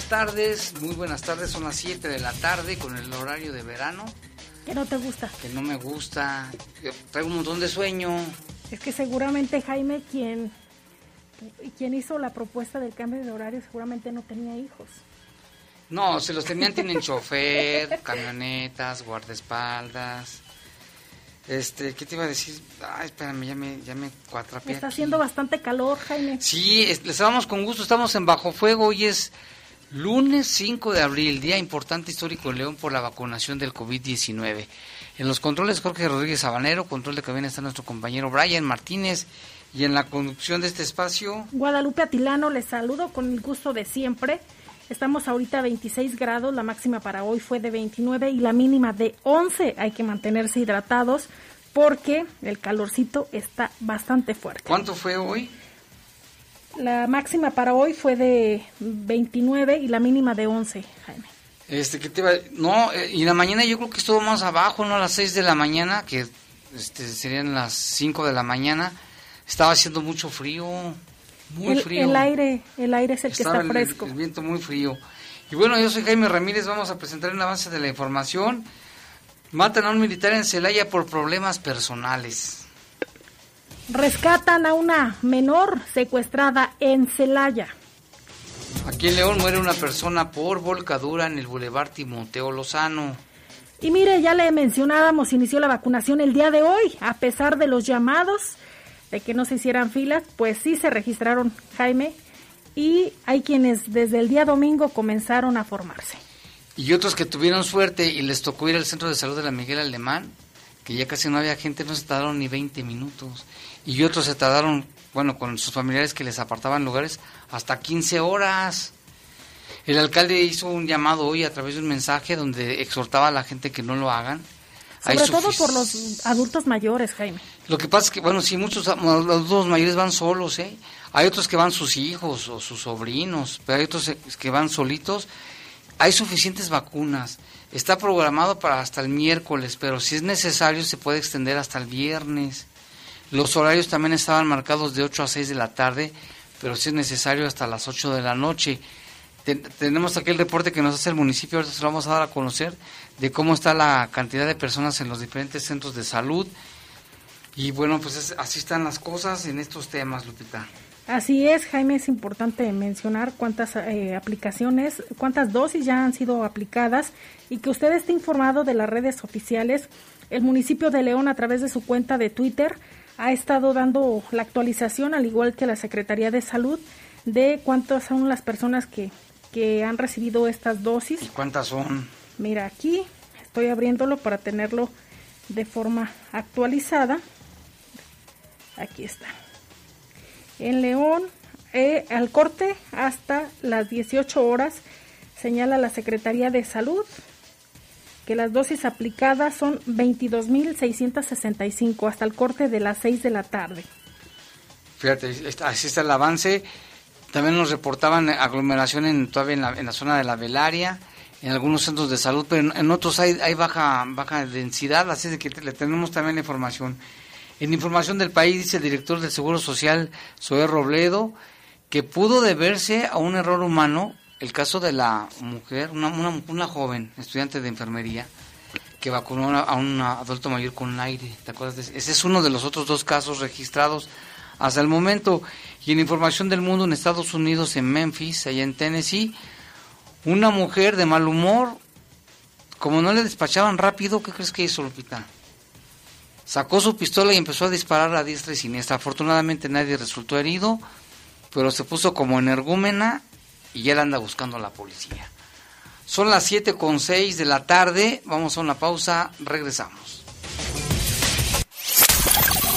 Buenas tardes, muy buenas tardes, son las 7 de la tarde con el horario de verano. ¿Qué no te gusta? Que no me gusta, traigo un montón de sueño. Es que seguramente Jaime, quien, quien hizo la propuesta del cambio de horario, seguramente no tenía hijos. No, se los tenían, tienen chofer, camionetas, guardaespaldas. Este, ¿qué te iba a decir? Ay, espérame, ya me, ya me Está haciendo bastante calor, Jaime. Sí, les damos con gusto, estamos en Bajo Fuego, hoy es lunes 5 de abril, día importante histórico en León por la vacunación del COVID-19. En los controles Jorge Rodríguez Sabanero, control de cabina está nuestro compañero Brian Martínez y en la conducción de este espacio... Guadalupe Atilano, les saludo con el gusto de siempre. Estamos ahorita a 26 grados, la máxima para hoy fue de 29 y la mínima de 11. Hay que mantenerse hidratados porque el calorcito está bastante fuerte. ¿Cuánto fue hoy? La máxima para hoy fue de 29 y la mínima de 11, Jaime. Este, ¿qué te va? No, eh, y la mañana yo creo que estuvo más abajo, ¿no? A las 6 de la mañana, que este, serían las 5 de la mañana. Estaba haciendo mucho frío. Muy el, frío. El aire, el aire es el que está fresco. El, viento muy frío. Y bueno, yo soy Jaime Ramírez, vamos a presentar un avance de la información. Matan a un militar en Celaya por problemas personales. Rescatan a una menor secuestrada en Celaya. Aquí en León muere una persona por volcadura en el Boulevard Timoteo Lozano. Y mire, ya le mencionábamos, inició la vacunación el día de hoy, a pesar de los llamados de que no se hicieran filas, pues sí se registraron, Jaime, y hay quienes desde el día domingo comenzaron a formarse. Y otros que tuvieron suerte y les tocó ir al centro de salud de la Miguel Alemán, que ya casi no había gente, no se tardaron ni 20 minutos. Y otros se tardaron, bueno, con sus familiares que les apartaban lugares, hasta 15 horas. El alcalde hizo un llamado hoy a través de un mensaje donde exhortaba a la gente que no lo hagan sobre todo por los adultos mayores, Jaime. Lo que pasa es que, bueno, sí, muchos adultos mayores van solos, ¿eh? Hay otros que van sus hijos o sus sobrinos, pero hay otros que van solitos. Hay suficientes vacunas. Está programado para hasta el miércoles, pero si es necesario se puede extender hasta el viernes. Los horarios también estaban marcados de 8 a 6 de la tarde, pero si es necesario hasta las 8 de la noche. tenemos aquí el reporte que nos hace el municipio, ahorita se lo vamos a dar a conocer, de cómo está la cantidad de personas en los diferentes centros de salud. Y bueno, pues así están las cosas en estos temas, Lupita. Así es, Jaime, es importante mencionar cuántas eh, aplicaciones, cuántas dosis ya han sido aplicadas y que usted esté informado de las redes oficiales. El municipio de León, a través de su cuenta de Twitter, ha estado dando la actualización, al igual que la Secretaría de Salud, de cuántas son las personas que, que han recibido estas dosis. ¿Y cuántas son? Mira, aquí estoy abriéndolo para tenerlo de forma actualizada. Aquí está. En León, eh, al corte hasta las 18 horas, señala la Secretaría de Salud que las dosis aplicadas son 22.665 hasta el corte de las 6 de la tarde. Fíjate, así está el avance. También nos reportaban aglomeración en, todavía en la, en la zona de la velaria, en algunos centros de salud, pero en otros hay, hay baja, baja densidad, así de que le tenemos también la información. En información del país dice el director del Seguro Social, Zoé Robledo, que pudo deberse a un error humano el caso de la mujer, una, una, una joven estudiante de enfermería, que vacunó a un adulto mayor con aire. ¿Te acuerdas? Ese es uno de los otros dos casos registrados hasta el momento. Y en información del mundo, en Estados Unidos, en Memphis, allá en Tennessee, una mujer de mal humor, como no le despachaban rápido, ¿qué crees que hizo Lupita? Sacó su pistola y empezó a disparar a diestra y siniestra. Afortunadamente nadie resultó herido, pero se puso como energúmena y ya la anda buscando la policía. Son las 7 con 6 de la tarde, vamos a una pausa, regresamos.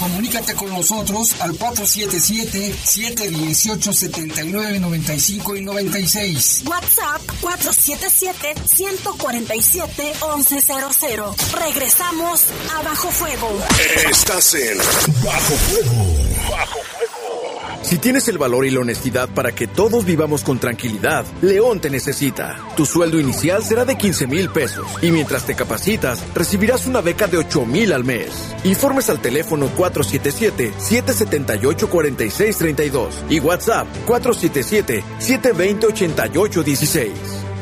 Comunícate con nosotros al 477-718-7995 y 96. WhatsApp 477-147-1100. Regresamos a Bajo Fuego. Estás en Bajo Fuego. Bajo Fuego. Si tienes el valor y la honestidad para que todos vivamos con tranquilidad, León te necesita. Tu sueldo inicial será de 15 mil pesos y mientras te capacitas, recibirás una beca de 8 mil al mes. Informes al teléfono 477-778-4632 y WhatsApp 477-720-8816.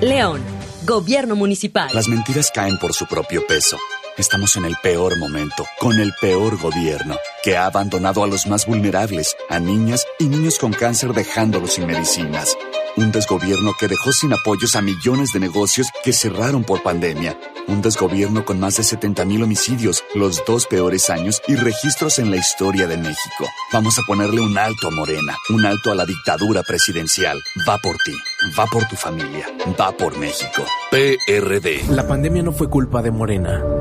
León, Gobierno Municipal. Las mentiras caen por su propio peso. Estamos en el peor momento, con el peor gobierno, que ha abandonado a los más vulnerables, a niñas y niños con cáncer dejándolos sin medicinas. Un desgobierno que dejó sin apoyos a millones de negocios que cerraron por pandemia. Un desgobierno con más de 70 mil homicidios, los dos peores años y registros en la historia de México. Vamos a ponerle un alto a Morena, un alto a la dictadura presidencial. Va por ti, va por tu familia, va por México. PRD. La pandemia no fue culpa de Morena.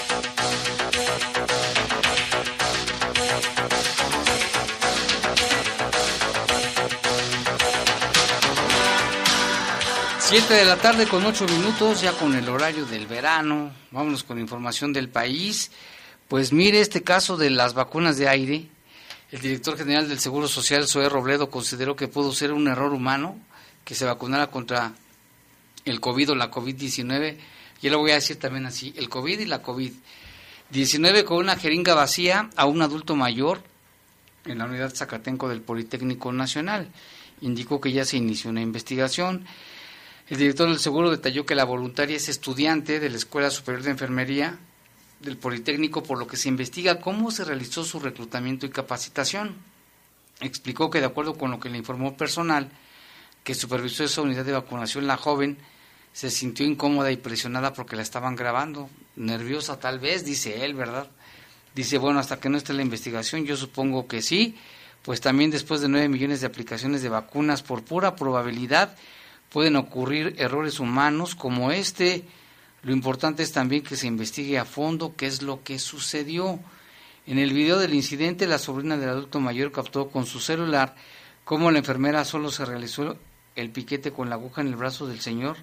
Siete de la tarde con ocho minutos, ya con el horario del verano. Vámonos con información del país. Pues mire este caso de las vacunas de aire. El director general del Seguro Social, Zoé Robledo, consideró que pudo ser un error humano que se vacunara contra el COVID o la COVID-19. Yo lo voy a decir también así, el COVID y la COVID-19 con una jeringa vacía a un adulto mayor en la unidad Zacatenco del Politécnico Nacional. Indicó que ya se inició una investigación. El director del seguro detalló que la voluntaria es estudiante de la Escuela Superior de Enfermería del Politécnico, por lo que se investiga cómo se realizó su reclutamiento y capacitación. Explicó que de acuerdo con lo que le informó personal que supervisó esa unidad de vacunación, la joven se sintió incómoda y presionada porque la estaban grabando, nerviosa tal vez, dice él, ¿verdad? Dice, bueno, hasta que no esté la investigación, yo supongo que sí, pues también después de nueve millones de aplicaciones de vacunas, por pura probabilidad, pueden ocurrir errores humanos como este, lo importante es también que se investigue a fondo qué es lo que sucedió. En el video del incidente, la sobrina del adulto mayor captó con su celular cómo la enfermera solo se realizó el piquete con la aguja en el brazo del señor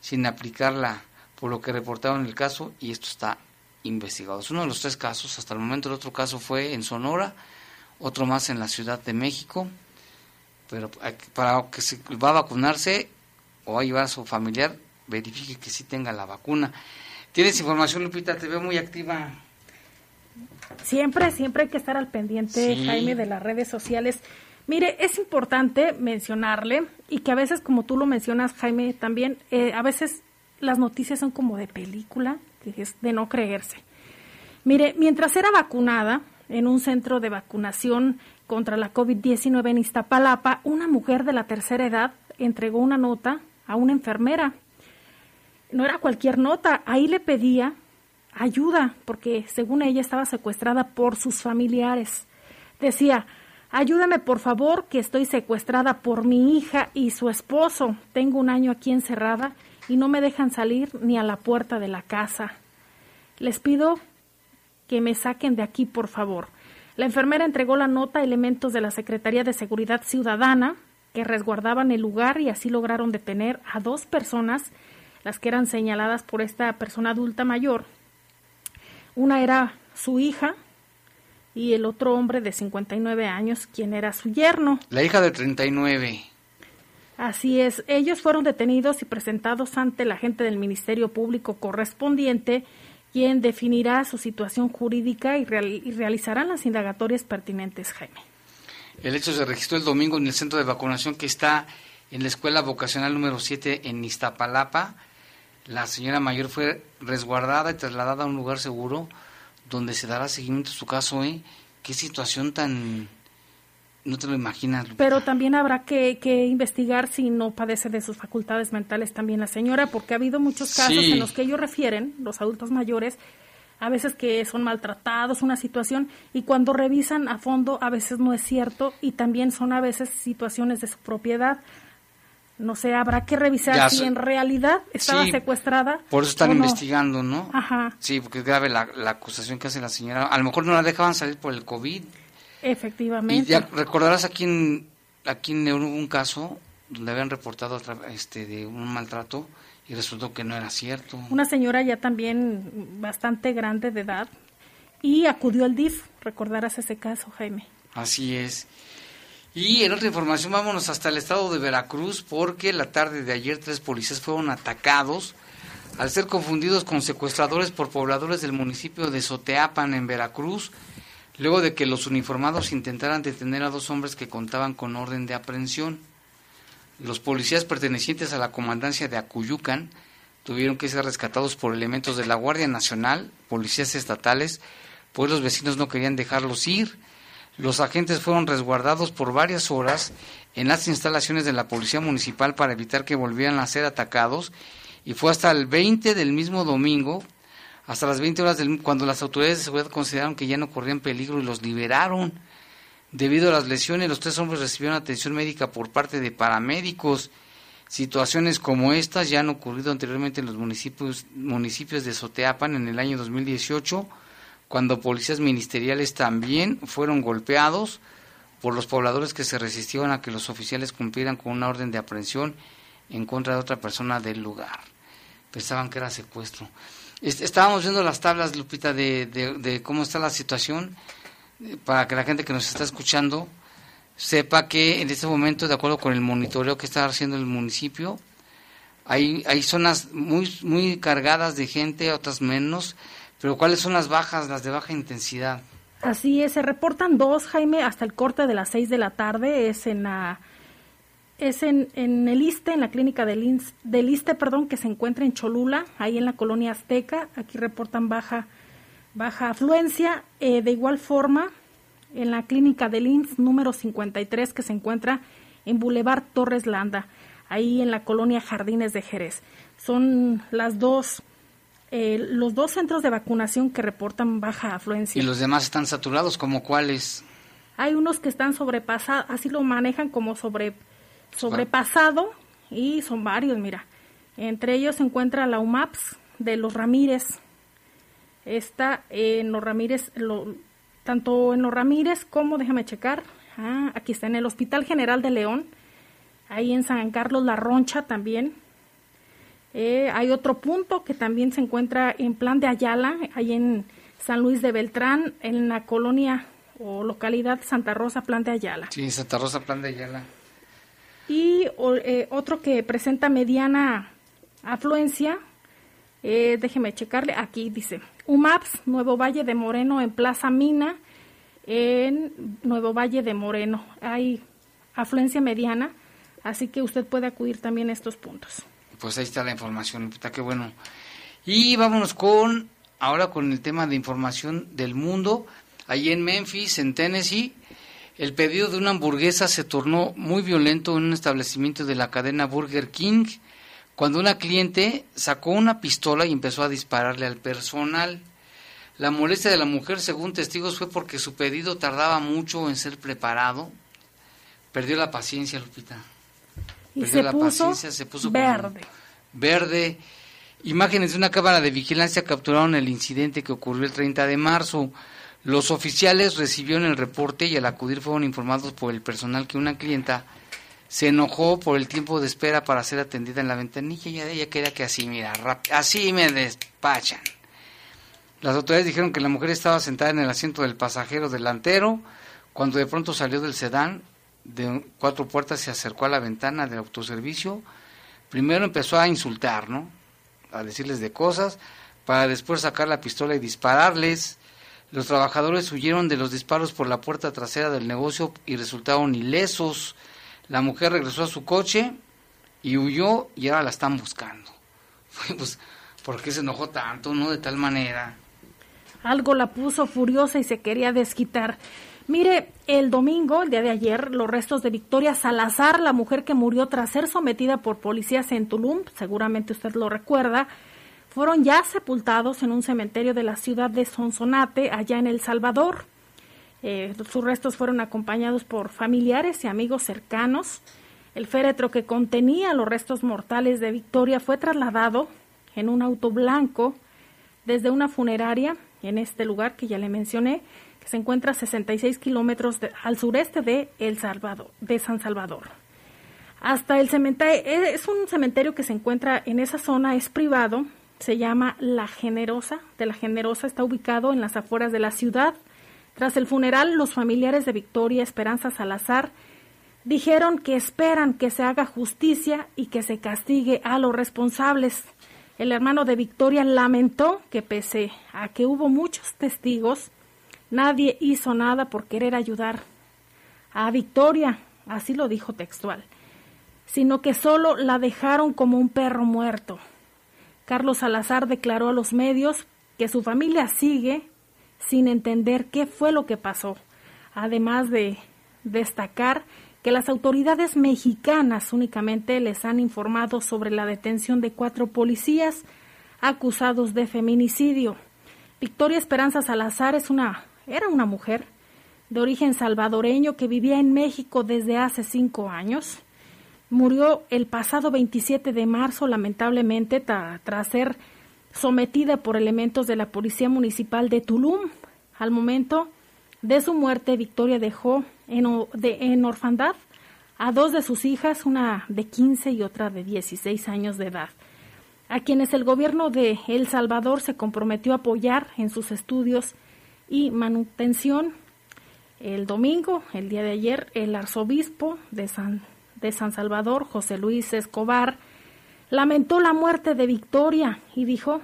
sin aplicarla, por lo que reportaron el caso y esto está investigado. Es uno de los tres casos. Hasta el momento el otro caso fue en Sonora, otro más en la Ciudad de México. Pero para que se va a vacunarse o a llevar a su familiar, verifique que sí tenga la vacuna. ¿Tienes información, Lupita? Te veo muy activa. Siempre, siempre hay que estar al pendiente, Jaime, de las redes sociales. Mire, es importante mencionarle y que a veces, como tú lo mencionas, Jaime, también, eh, a veces las noticias son como de película, que es de no creerse. Mire, mientras era vacunada en un centro de vacunación contra la COVID-19 en Iztapalapa, una mujer de la tercera edad entregó una nota a una enfermera. No era cualquier nota, ahí le pedía ayuda, porque según ella estaba secuestrada por sus familiares. Decía, ayúdame por favor, que estoy secuestrada por mi hija y su esposo. Tengo un año aquí encerrada y no me dejan salir ni a la puerta de la casa. Les pido que me saquen de aquí, por favor. La enfermera entregó la nota a elementos de la Secretaría de Seguridad Ciudadana que resguardaban el lugar y así lograron detener a dos personas, las que eran señaladas por esta persona adulta mayor. Una era su hija y el otro hombre de 59 años, quien era su yerno. La hija de 39. Así es, ellos fueron detenidos y presentados ante la agente del Ministerio Público correspondiente quien definirá su situación jurídica y, realizará las indagatorias pertinentes, Jaime. El hecho se registró el domingo en el centro de vacunación que está en la escuela vocacional número 7 en Iztapalapa. La señora mayor fue resguardada y trasladada a un lugar seguro donde se dará seguimiento a su caso. ¿eh? Qué situación tan no te lo imaginas. Pero también habrá que, investigar si no padece de sus facultades mentales también la señora, porque ha habido muchos casos en los que ellos refieren, los adultos mayores, a veces que son maltratados, una situación, y cuando revisan a fondo a veces no es cierto y también son a veces situaciones de su propiedad. No sé, habrá que revisar si en realidad estaba secuestrada. Por eso están investigando, ¿no? Ajá. Sí, porque es grave la, la acusación que hace la señora. A lo mejor no la dejaban salir por el COVID. Efectivamente. Y ya recordarás aquí en, aquí en hubo un caso donde habían reportado este de un maltrato y resultó que no era cierto. Una señora ya también bastante grande de edad y acudió al DIF, recordarás ese caso, Jaime. Así es. Y en otra información vámonos hasta el estado de Veracruz porque la tarde de ayer tres policías fueron atacados al ser confundidos con secuestradores por pobladores del municipio de Soteapan en Veracruz luego de que los uniformados intentaran detener a dos hombres que contaban con orden de aprehensión. Los policías pertenecientes a la comandancia de Acuyucan tuvieron que ser rescatados por elementos de la Guardia Nacional, policías estatales, pues los vecinos no querían dejarlos ir. Los agentes fueron resguardados por varias horas en las instalaciones de la Policía Municipal para evitar que volvieran a ser atacados y fue hasta el 20 del mismo domingo hasta las 20 horas del, cuando las autoridades de seguridad consideraron que ya no corrían peligro y los liberaron. Debido a las lesiones, los tres hombres recibieron atención médica por parte de paramédicos. Situaciones como estas ya han ocurrido anteriormente en los municipios, municipios de Soteapan en el año 2018, cuando policías ministeriales también fueron golpeados por los pobladores que se resistieron a que los oficiales cumplieran con una orden de aprehensión en contra de otra persona del lugar. Pensaban que era secuestro. Estábamos viendo las tablas, Lupita, de, de, cómo está la situación, para que la gente que nos está escuchando sepa que en este momento, de acuerdo con el monitoreo que está haciendo el municipio, hay, hay zonas muy, muy cargadas de gente, otras menos, pero ¿cuáles son las bajas, las de baja intensidad? Así es, se reportan dos, Jaime, hasta el corte de las seis de la tarde, es en la es en, en el ISTE, en la clínica del, del ISTE, perdón, que se encuentra en Cholula, ahí en la colonia Azteca. Aquí reportan baja, baja afluencia. Eh, de igual forma, en la clínica del INS número 53, que se encuentra en Boulevard Torres Landa, ahí en la colonia Jardines de Jerez. Son las dos, eh, los dos centros de vacunación que reportan baja afluencia. ¿Y los demás están saturados? ¿Como cuáles? Hay unos que están sobrepasados, así lo manejan como sobre sobrepasado y son varios, mira. Entre ellos se encuentra la UMAPS de los Ramírez. Está en los Ramírez, lo, tanto en los Ramírez como, déjame checar, ah, aquí está en el Hospital General de León, ahí en San Carlos La Roncha también. Eh, hay otro punto que también se encuentra en Plan de Ayala, ahí en San Luis de Beltrán, en la colonia o localidad Santa Rosa, Plan de Ayala. Sí, Santa Rosa, Plan de Ayala y eh, otro que presenta mediana afluencia, eh, déjeme checarle, aquí dice, UMAPS, Nuevo Valle de Moreno en Plaza Mina, en Nuevo Valle de Moreno. Hay afluencia mediana, así que usted puede acudir también a estos puntos. Pues ahí está la información, puta, qué bueno. Y vámonos con, ahora con el tema de información del mundo. Ahí en Memphis, en Tennessee, el pedido de una hamburguesa se tornó muy violento en un establecimiento de la cadena Burger King cuando una cliente sacó una pistola y empezó a dispararle al personal. La molestia de la mujer, según testigos, fue porque su pedido tardaba mucho en ser preparado. Perdió la paciencia, Lupita. Y Perdió se la puso paciencia, se puso verde. verde. Imágenes de una cámara de vigilancia capturaron el incidente que ocurrió el 30 de marzo. Los oficiales recibieron el reporte y al acudir fueron informados por el personal que una clienta se enojó por el tiempo de espera para ser atendida en la ventanilla y ella quería que así, mira, así me despachan. Las autoridades dijeron que la mujer estaba sentada en el asiento del pasajero delantero cuando de pronto salió del sedán de cuatro puertas se acercó a la ventana del autoservicio. Primero empezó a insultar, ¿no? A decirles de cosas, para después sacar la pistola y dispararles. Los trabajadores huyeron de los disparos por la puerta trasera del negocio y resultaron ilesos. La mujer regresó a su coche y huyó y ahora la están buscando. Pues, ¿por qué se enojó tanto, no? De tal manera. Algo la puso furiosa y se quería desquitar. Mire, el domingo, el día de ayer, los restos de Victoria Salazar, la mujer que murió tras ser sometida por policías en Tulum, seguramente usted lo recuerda, fueron ya sepultados en un cementerio de la ciudad de Sonsonate, allá en El Salvador. Eh, sus restos fueron acompañados por familiares y amigos cercanos. El féretro que contenía los restos mortales de Victoria fue trasladado en un auto blanco desde una funeraria en este lugar que ya le mencioné, que se encuentra a 66 kilómetros al sureste de El Salvador, de San Salvador. Hasta el cementerio, es un cementerio que se encuentra en esa zona, es privado, se llama La Generosa, de La Generosa, está ubicado en las afueras de la ciudad. Tras el funeral, los familiares de Victoria Esperanza Salazar dijeron que esperan que se haga justicia y que se castigue a los responsables. El hermano de Victoria lamentó que pese a que hubo muchos testigos, nadie hizo nada por querer ayudar a Victoria, así lo dijo textual, sino que solo la dejaron como un perro muerto. Carlos Salazar declaró a los medios que su familia sigue sin entender qué fue lo que pasó, además de destacar que las autoridades mexicanas únicamente les han informado sobre la detención de cuatro policías acusados de feminicidio. Victoria Esperanza Salazar es una, era una mujer de origen salvadoreño que vivía en México desde hace cinco años. Murió el pasado 27 de marzo, lamentablemente, ta- tras ser sometida por elementos de la Policía Municipal de Tulum. Al momento de su muerte, Victoria dejó en, orfandad a dos de sus hijas, una de 15 y otra de 16 años de edad, a quienes el gobierno de El Salvador se comprometió a apoyar en sus estudios y manutención. El domingo, el día de ayer, el arzobispo de San, de San Salvador, José Luis Escobar, lamentó la muerte de Victoria y dijo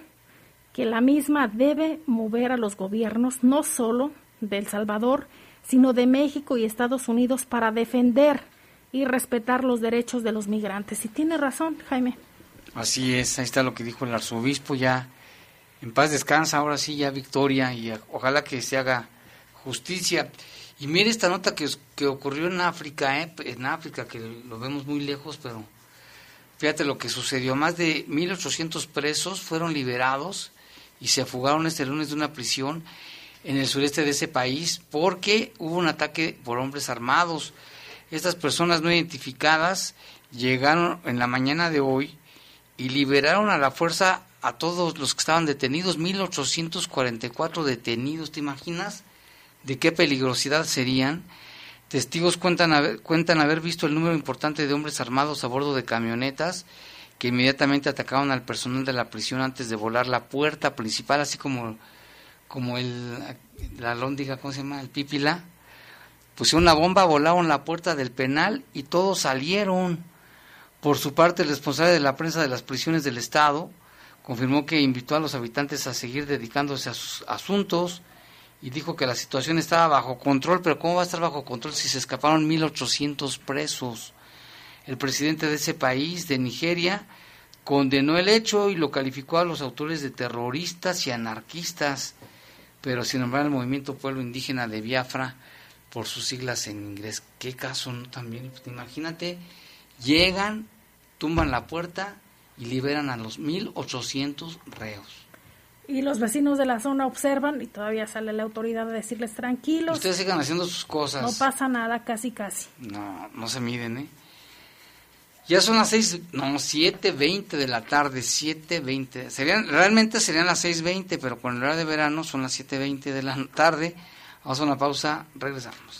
que la misma debe mover a los gobiernos no solo de El Salvador, sino de México y Estados Unidos para defender y respetar los derechos de los migrantes. Y tiene razón, Jaime. Así es, ahí está lo que dijo el arzobispo, ya en paz descansa, ahora sí ya Victoria, y ojalá que se haga justicia. Y mire esta nota que, que ocurrió en África, ¿eh? en África, que lo vemos muy lejos, pero fíjate lo que sucedió, más de 1.800 presos fueron liberados y se fugaron este lunes de una prisión en el sureste de ese país porque hubo un ataque por hombres armados. Estas personas no identificadas llegaron en la mañana de hoy y liberaron a la fuerza a todos los que estaban detenidos, 1844 detenidos, ¿te imaginas? ¿De qué peligrosidad serían? Testigos cuentan haber, cuentan haber visto el número importante de hombres armados a bordo de camionetas que inmediatamente atacaron al personal de la prisión antes de volar la puerta principal, así como, como el, la lóndiga, ¿cómo se llama? El pípila. Pusieron una bomba, volaron la puerta del penal y todos salieron. Por su parte, el responsable de la prensa de las prisiones del Estado confirmó que invitó a los habitantes a seguir dedicándose a sus asuntos y dijo que la situación estaba bajo control, pero ¿cómo va a estar bajo control si se escaparon 1.800 presos? El presidente de ese país, de Nigeria, condenó el hecho y lo calificó a los autores de terroristas y anarquistas, pero sin nombrar al movimiento pueblo indígena de Biafra por sus siglas en inglés. ¿Qué caso no también? Imagínate, llegan, tumban la puerta y liberan a los 1.800 reos. Y los vecinos de la zona observan y todavía sale la autoridad a decirles tranquilos. Ustedes sigan haciendo sus cosas. No pasa nada, casi, casi. No, no se miden, ¿eh? Ya son las seis, no, 7.20 de la tarde, 7.20. Serían, realmente serían las 6.20, pero con el horario de verano son las 7.20 de la tarde. Vamos a una pausa, regresamos.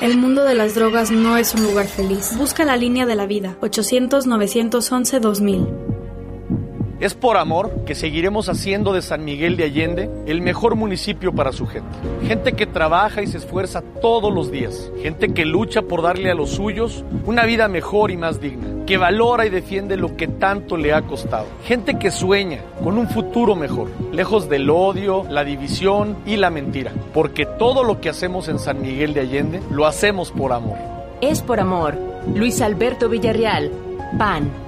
El mundo de las drogas no es un lugar feliz. Busca la línea de la vida. 800-911-2000. Es por amor que seguiremos haciendo de San Miguel de Allende el mejor municipio para su gente. Gente que trabaja y se esfuerza todos los días. Gente que lucha por darle a los suyos una vida mejor y más digna. Que valora y defiende lo que tanto le ha costado. Gente que sueña con un futuro mejor, lejos del odio, la división y la mentira. Porque todo lo que hacemos en San Miguel de Allende lo hacemos por amor. Es por amor. Luis Alberto Villarreal, PAN.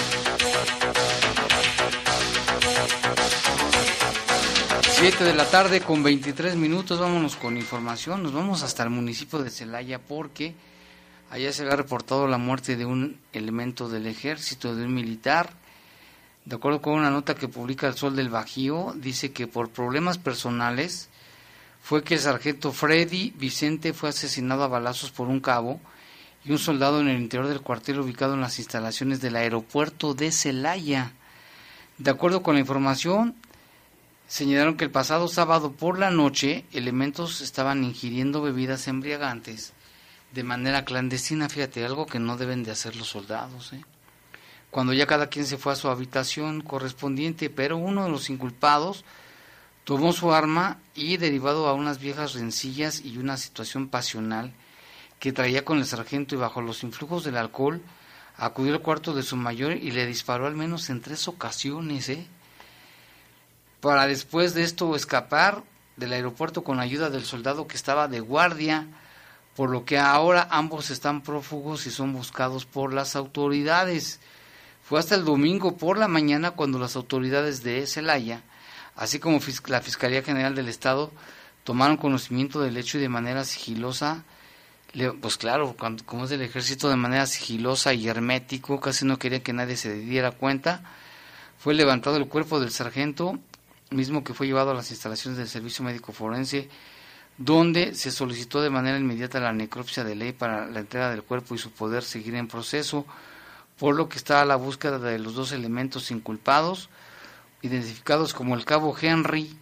7 de la tarde con 23 minutos, vámonos con información, nos vamos hasta el municipio de Celaya porque allá se había reportado la muerte de un elemento del ejército, de un militar. De acuerdo con una nota que publica el Sol del Bajío, dice que por problemas personales fue que el sargento Freddy Vicente fue asesinado a balazos por un cabo y un soldado en el interior del cuartel ubicado en las instalaciones del aeropuerto de Celaya. De acuerdo con la información, señalaron que el pasado sábado por la noche elementos estaban ingiriendo bebidas embriagantes de manera clandestina, fíjate, algo que no deben de hacer los soldados. ¿eh? Cuando ya cada quien se fue a su habitación correspondiente, pero uno de los inculpados tomó su arma y derivado a unas viejas rencillas y una situación pasional que traía con el sargento y bajo los influjos del alcohol, acudió al cuarto de su mayor y le disparó al menos en tres ocasiones, ¿eh? Para después de esto escapar del aeropuerto con ayuda del soldado que estaba de guardia, por lo que ahora ambos están prófugos y son buscados por las autoridades. Fue hasta el domingo por la mañana cuando las autoridades de Celaya, así como la Fiscalía General del Estado, tomaron conocimiento del hecho y de manera sigilosa, pues claro, como es del ejército, de manera sigilosa y hermético, casi no quería que nadie se diera cuenta, fue levantado el cuerpo del sargento mismo que fue llevado a las instalaciones del Servicio Médico Forense, donde se solicitó de manera inmediata la necropsia de ley para la entrega del cuerpo y su poder seguir en proceso, por lo que está a la búsqueda de los dos elementos inculpados, identificados como el cabo Henry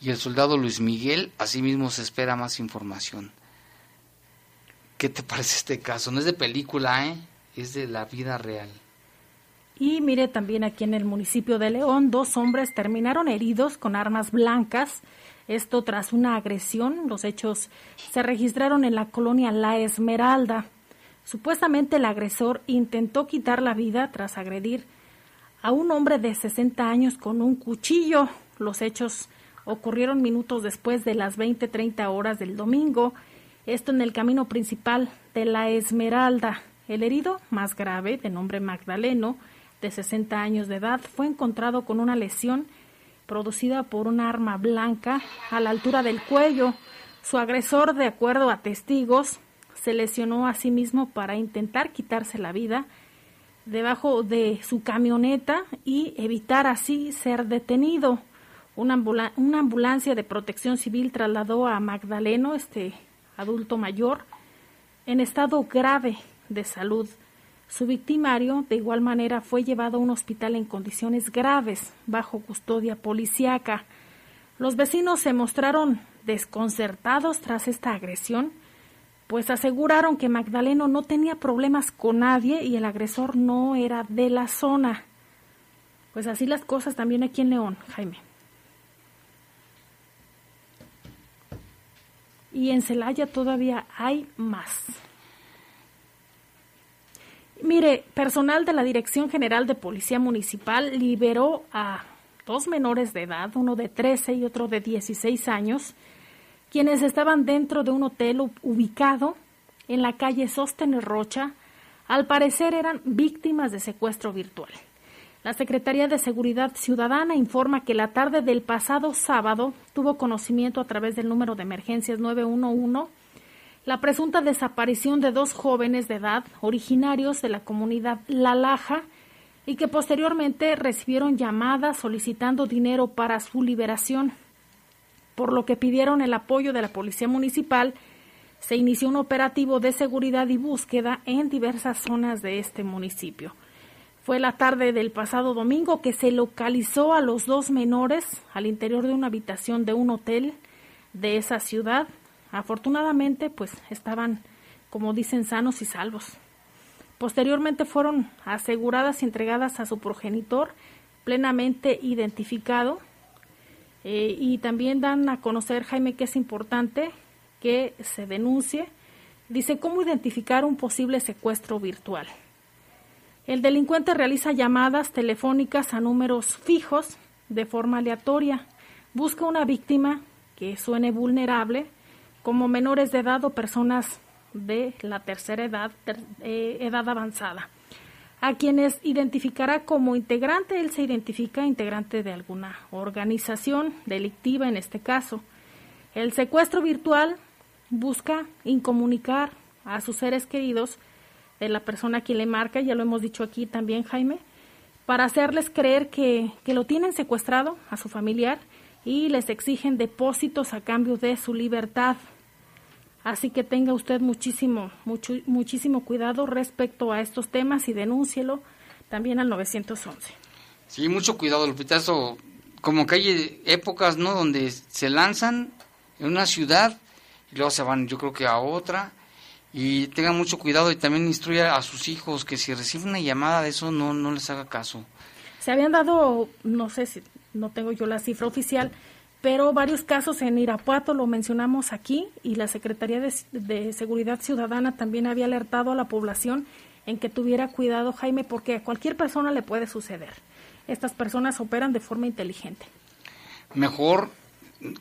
y el soldado Luis Miguel. Asimismo se espera más información. ¿Qué te parece este caso? No es de película, ¿eh? es de la vida real. Y mire también aquí en el municipio de León, dos hombres terminaron heridos con armas blancas. Esto tras una agresión. Los hechos se registraron en la colonia La Esmeralda. Supuestamente el agresor intentó quitar la vida tras agredir a un hombre de 60 años con un cuchillo. Los hechos ocurrieron minutos después de las 20-30 horas del domingo, esto en el camino principal de la Esmeralda. El herido, más grave, de nombre Magdaleno, de 60 años de edad, fue encontrado con una lesión producida por un arma blanca a la altura del cuello. Su agresor, de acuerdo a testigos, se lesionó a sí mismo para intentar quitarse la vida debajo de su camioneta y evitar así ser detenido. Una, una, ambulancia de protección civil trasladó a Magdaleno, este adulto mayor, en estado grave de salud. Su victimario, de igual manera, fue llevado a un hospital en condiciones graves, bajo custodia policíaca. Los vecinos se mostraron desconcertados tras esta agresión pues aseguraron que Magdaleno no tenía problemas con nadie y el agresor no era de la zona. Pues así las cosas también aquí en León, Jaime. Y en Celaya todavía hay más. Mire, personal de la Dirección General de Policía Municipal liberó a dos menores de edad, uno de 13 y otro de 16 años, quienes estaban dentro de un hotel ubicado en la calle Sóstenes Rocha, al parecer eran víctimas de secuestro virtual. La Secretaría de Seguridad Ciudadana informa que la tarde del pasado sábado tuvo conocimiento a través del número de emergencias 911 la presunta desaparición de dos jóvenes de edad originarios de la comunidad La Laja y que posteriormente recibieron llamadas solicitando dinero para su liberación por lo que pidieron el apoyo de la Policía Municipal, se inició un operativo de seguridad y búsqueda en diversas zonas de este municipio. Fue la tarde del pasado domingo que se localizó a los dos menores al interior de una habitación de un hotel de esa ciudad. Afortunadamente, pues estaban, como dicen, sanos y salvos. Posteriormente fueron aseguradas y entregadas a su progenitor, plenamente identificado, eh, y también dan a conocer, Jaime, que es importante que se denuncie. Dice, ¿cómo identificar un posible secuestro virtual? El delincuente realiza llamadas telefónicas a números fijos de forma aleatoria. Busca una víctima que suene vulnerable, como menores de edad o personas de la tercera edad, eh, edad avanzada a quienes identificará como integrante. Él se identifica integrante de alguna organización delictiva en este caso. El secuestro virtual busca incomunicar a sus seres queridos de la persona a quien le marca, ya lo hemos dicho aquí también Jaime, para hacerles creer que, que lo tienen secuestrado a su familiar y les exigen depósitos a cambio de su libertad. Así que tenga usted muchísimo, mucho, muchísimo cuidado respecto a estos temas y denúncielo también al 911. Sí, mucho cuidado, Lupita. Eso, como que hay épocas, ¿no? Donde se lanzan en una ciudad y luego se van, yo creo que a otra. Y tengan mucho cuidado y también instruya a sus hijos que si reciben una llamada de eso, no, no les haga caso. Se habían dado, no sé si, no tengo yo la cifra oficial, pero varios casos en Irapuato lo mencionamos aquí y la Secretaría de, Seguridad Ciudadana también había alertado a la población en que tuviera cuidado, Jaime, porque a cualquier persona le puede suceder. Estas personas operan de forma inteligente. Mejor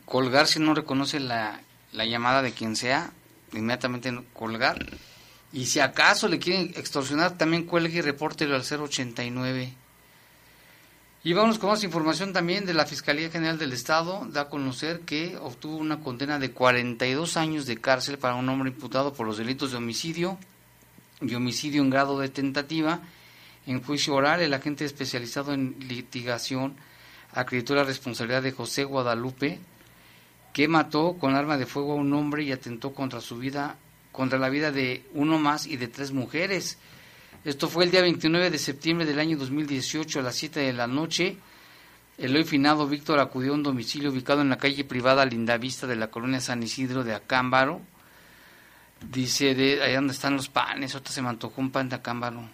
colgar si no reconoce la, la llamada de quien sea, inmediatamente colgar. Y si acaso le quieren extorsionar, también cuelgue y repórtelo al 089 y vamos con más información también de la Fiscalía General del Estado. Da a conocer que obtuvo una condena de 42 años de cárcel para un hombre imputado por los delitos de homicidio y homicidio en grado de tentativa. En juicio oral, el agente especializado en litigación acreditó la responsabilidad de José Guadalupe, que mató con arma de fuego a un hombre y atentó contra su vida, contra la vida de uno más y de tres mujeres. Esto fue el día 29 de septiembre del año 2018 a las 7 de la noche. El hoy finado Víctor acudió a un domicilio ubicado en la calle privada Lindavista de la colonia San Isidro de Acámbaro. Dice, de ahí donde están los panes, ahorita se me un pan de Acámbaro.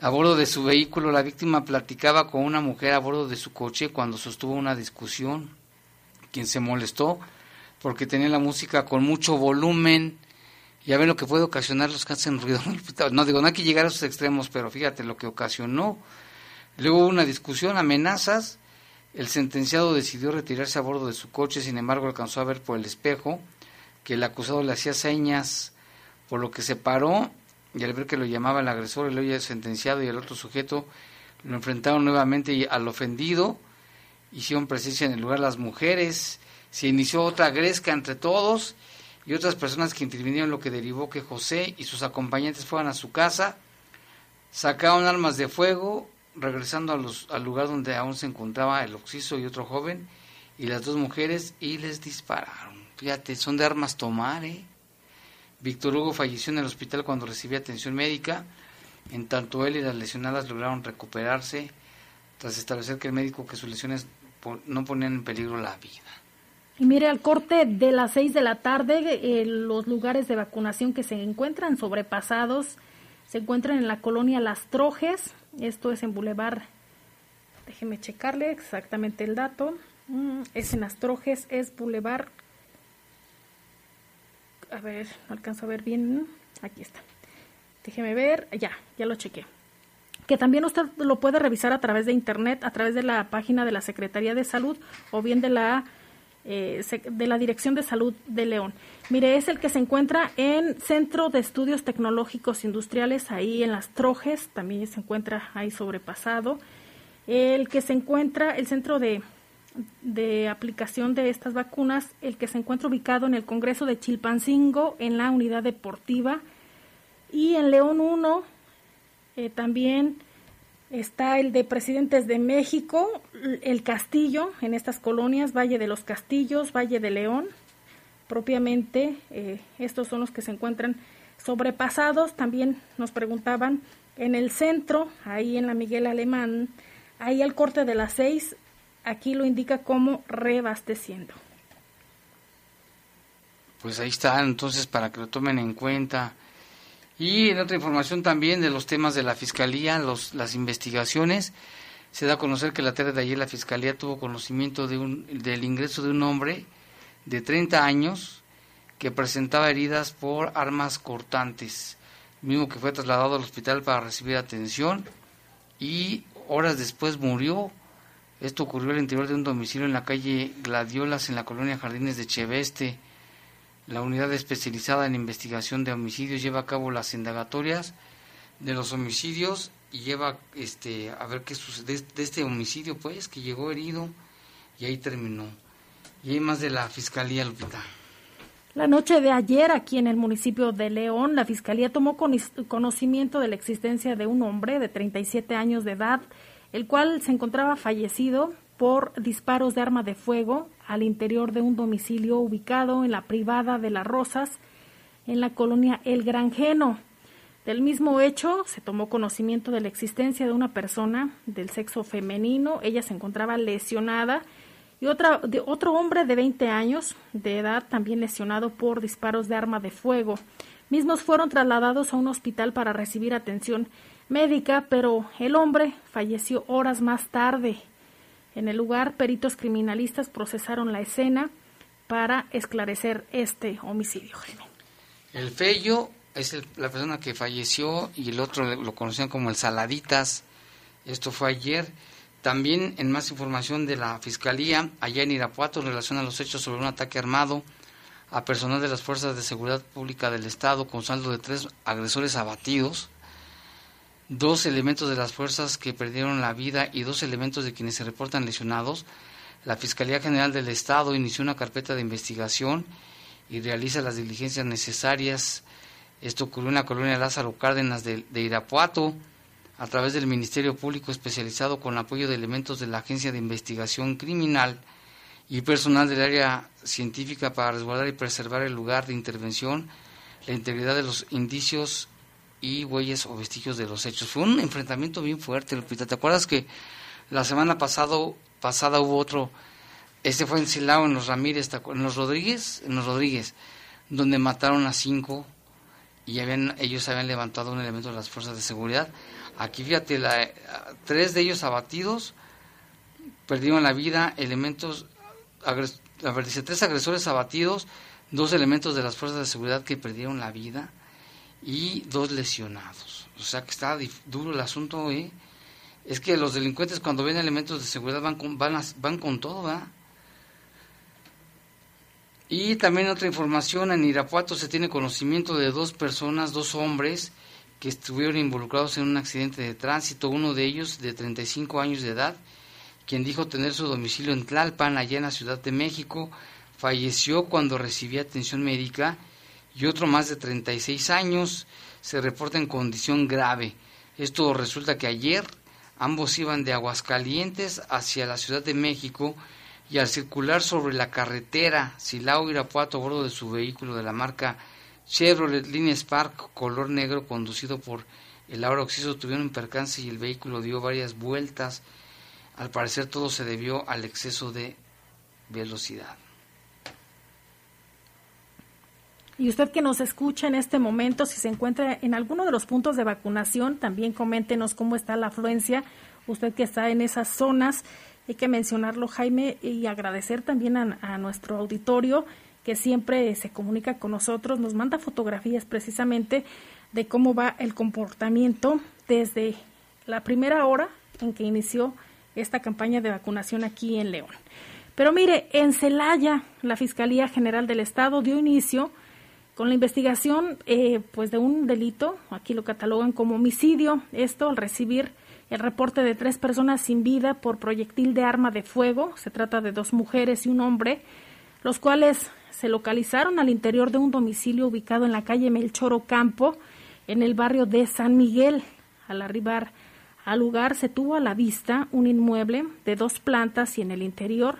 A bordo de su vehículo, la víctima platicaba con una mujer a bordo de su coche cuando sostuvo una discusión. Quien se molestó porque tenía la música con mucho volumen ya ven lo que puede ocasionar los que hacen ruido. No digo, no hay que llegar a esos extremos, pero fíjate lo que ocasionó. Luego hubo una discusión, amenazas. El sentenciado decidió retirarse a bordo de su coche, sin embargo alcanzó a ver por el espejo que el acusado le hacía señas, por lo que se paró y al ver que lo llamaba el agresor, el hoy sentenciado y el otro sujeto lo enfrentaron nuevamente al ofendido, hicieron presencia en el lugar las mujeres, se inició otra gresca entre todos y otras personas que intervinieron, lo que derivó que José y sus acompañantes fueran a su casa, sacaron armas de fuego, regresando a los, al lugar donde aún se encontraba el occiso y otro joven, y las dos mujeres, y les dispararon. Fíjate, son de armas tomar, ¿eh? Víctor Hugo falleció en el hospital cuando recibía atención médica, en tanto él y las lesionadas lograron recuperarse tras establecer que el médico que sus lesiones no ponían en peligro la vida. Y mire, al corte de las 6 de la tarde, eh, los lugares de vacunación que se encuentran sobrepasados se encuentran en la colonia Las Trojes, esto es en Boulevard, déjeme checarle exactamente el dato, mm, es en Las Trojes, es Boulevard, a ver, no alcanzo a ver bien, aquí está, déjeme ver, ya, ya lo chequé. Que también usted lo puede revisar a través de internet, a través de la página de la Secretaría de Salud o bien de la eh, de la Dirección de Salud de León. Mire, es el que se encuentra en Centro de Estudios Tecnológicos Industriales, ahí en las Trojes, también se encuentra ahí sobrepasado. El que se encuentra, el centro de, de aplicación de estas vacunas, el que se encuentra ubicado en el Congreso de Chilpancingo, en la unidad deportiva. Y en León 1, eh, también Está el de Presidentes de México, el Castillo, en estas colonias, Valle de los Castillos, Valle de León, propiamente, eh, estos son los que se encuentran sobrepasados. También nos preguntaban en el centro, ahí en la Miguel Alemán, ahí el corte de las seis, aquí lo indica como rebasteciendo. Pues ahí está, entonces para que lo tomen en cuenta. Y en otra información también de los temas de la Fiscalía, los, las investigaciones, se da a conocer que la tarde de ayer la Fiscalía tuvo conocimiento de un, del ingreso de un hombre de 30 años que presentaba heridas por armas cortantes, mismo que fue trasladado al hospital para recibir atención y horas después murió. Esto ocurrió al interior de un domicilio en la calle Gladiolas, en la colonia Jardines de Cheveste. La unidad especializada en investigación de homicidios lleva a cabo las indagatorias de los homicidios y lleva este a ver qué sucede de este homicidio pues que llegó herido y ahí terminó. Y hay más de la Fiscalía Lupita. La noche de ayer, aquí en el municipio de León, la Fiscalía tomó conocimiento de la existencia de un hombre de 37 años de edad, el cual se encontraba fallecido por disparos de arma de fuego al interior de un domicilio ubicado en la privada de Las Rosas, en la colonia El Granjeno. Del mismo hecho, se tomó conocimiento de la existencia de una persona del sexo femenino. Ella se encontraba lesionada y otra, de otro hombre de 20 años de edad también lesionado por disparos de arma de fuego. Mismos fueron trasladados a un hospital para recibir atención médica, pero el hombre falleció horas más tarde. En el lugar, peritos criminalistas procesaron la escena para esclarecer este homicidio. El Fello es la persona que falleció y el otro lo conocían como el Saladitas. Esto fue ayer. También en más información de la Fiscalía, allá en Irapuato, en relación a los hechos sobre un ataque armado a personal de las Fuerzas de Seguridad Pública del Estado con saldo de tres agresores abatidos dos elementos de las fuerzas que perdieron la vida y dos elementos de quienes se reportan lesionados, la Fiscalía General del Estado inició una carpeta de investigación y realiza las diligencias necesarias. Esto ocurrió en la colonia Lázaro Cárdenas de, Irapuato, a través del Ministerio Público especializado con apoyo de elementos de la Agencia de Investigación Criminal y personal del área científica para resguardar y preservar el lugar de intervención, la integridad de los indicios y huellas o vestigios de los hechos. Fue un enfrentamiento bien fuerte, Lupita. ¿Te acuerdas que la semana pasado, pasada hubo otro, este fue en Silao, en los Ramírez, en los Rodríguez, en los Rodríguez, donde mataron a cinco y habían, ellos habían levantado un elemento de las fuerzas de seguridad. Aquí fíjate, la, tres de ellos abatidos, perdieron la vida, elementos, tres agresores abatidos, dos elementos de las fuerzas de seguridad que perdieron la vida y dos lesionados. O sea que está duro el asunto, ¿eh? Es que los delincuentes cuando ven elementos de seguridad van con, van, con todo. Y también otra información, en Irapuato se tiene conocimiento de dos personas, dos hombres, que estuvieron involucrados en un accidente de tránsito, uno de ellos de 35 años de edad, quien dijo tener su domicilio en Tlalpan, allá en la Ciudad de México, falleció cuando recibía atención médica, y otro más de 36 años se reporta en condición grave. Esto resulta que ayer ambos iban de Aguascalientes hacia la Ciudad de México, y al circular sobre la carretera Silao Irapuato a bordo de su vehículo de la marca Chevrolet Linea Spark color negro conducido por el Aura Oxiso tuvieron un percance y el vehículo dio varias vueltas. Al parecer todo se debió al exceso de velocidad. Y usted que nos escucha en este momento, si se encuentra en alguno de los puntos de vacunación, también coméntenos cómo está la afluencia. Usted que está en esas zonas, hay que mencionarlo, Jaime, y agradecer también a, nuestro auditorio que siempre se comunica con nosotros, nos manda fotografías precisamente de cómo va el comportamiento desde la primera hora en que inició esta campaña de vacunación aquí en León. Pero mire, en Celaya, la Fiscalía General del Estado dio inicio con la investigación eh, pues de un delito, aquí lo catalogan como homicidio, esto al recibir el reporte de tres personas sin vida por proyectil de arma de fuego. Se trata de dos mujeres y un hombre, los cuales se localizaron al interior de un domicilio ubicado en la calle Melchoro Campo, en el barrio de San Miguel. Al arribar al lugar se tuvo a la vista un inmueble de dos plantas y en el interior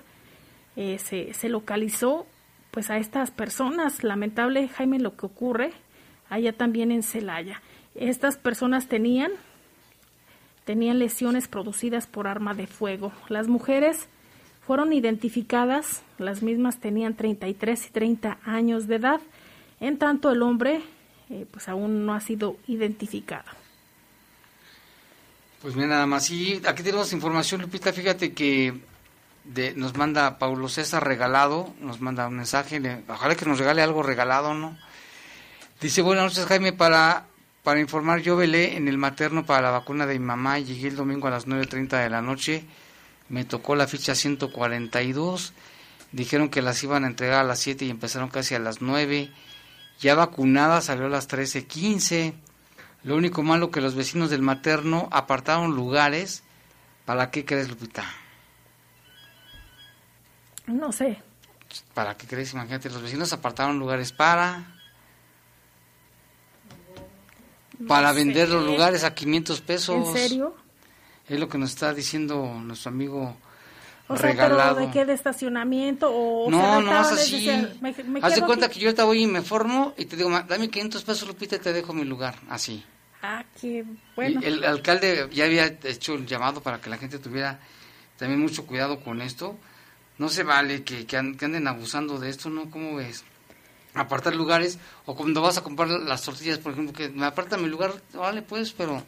eh, se, se localizó pues a estas personas. Lamentable, Jaime, lo que ocurre allá también en Celaya. Estas personas tenían tenían lesiones producidas por arma de fuego. Las mujeres fueron identificadas, las mismas tenían 33 y 30 años de edad, en tanto el hombre eh, pues aún no ha sido identificado. Pues mira, nada más, y aquí tenemos información, Lupita, fíjate que de, nos manda Paulo César regalado, nos manda un mensaje, ojalá que nos regale algo regalado, ¿no? Dice, buenas noches Jaime, para para informar, yo velé en el materno para la vacuna de mi mamá llegué el domingo a las 9.30 de la noche. Me tocó la ficha 142. Dijeron que las iban a entregar a las 7 y empezaron casi a las 9. Ya vacunada salió a las 13.15. Lo único malo que los vecinos del materno apartaron lugares. ¿Para qué crees, Lupita? No sé. ¿Para qué crees? Imagínate, los vecinos apartaron lugares para para vender los lugares a 500 pesos. ¿En serio? Es lo que nos está diciendo nuestro amigo o regalado. ¿pero de qué? ¿De estacionamiento? O, no, no es así. Haz de cuenta que yo ahorita voy y me formo y te digo, dame 500 pesos, Lupita, y te dejo mi lugar. Así. Ah, qué bueno. el alcalde ya había hecho el llamado para que la gente tuviera también mucho cuidado con esto. No se vale que, que anden abusando de esto, ¿no? ¿Cómo ves? apartar lugares o cuando vas a comprar las tortillas, por ejemplo, que me aparta mi lugar, vale pues, pero...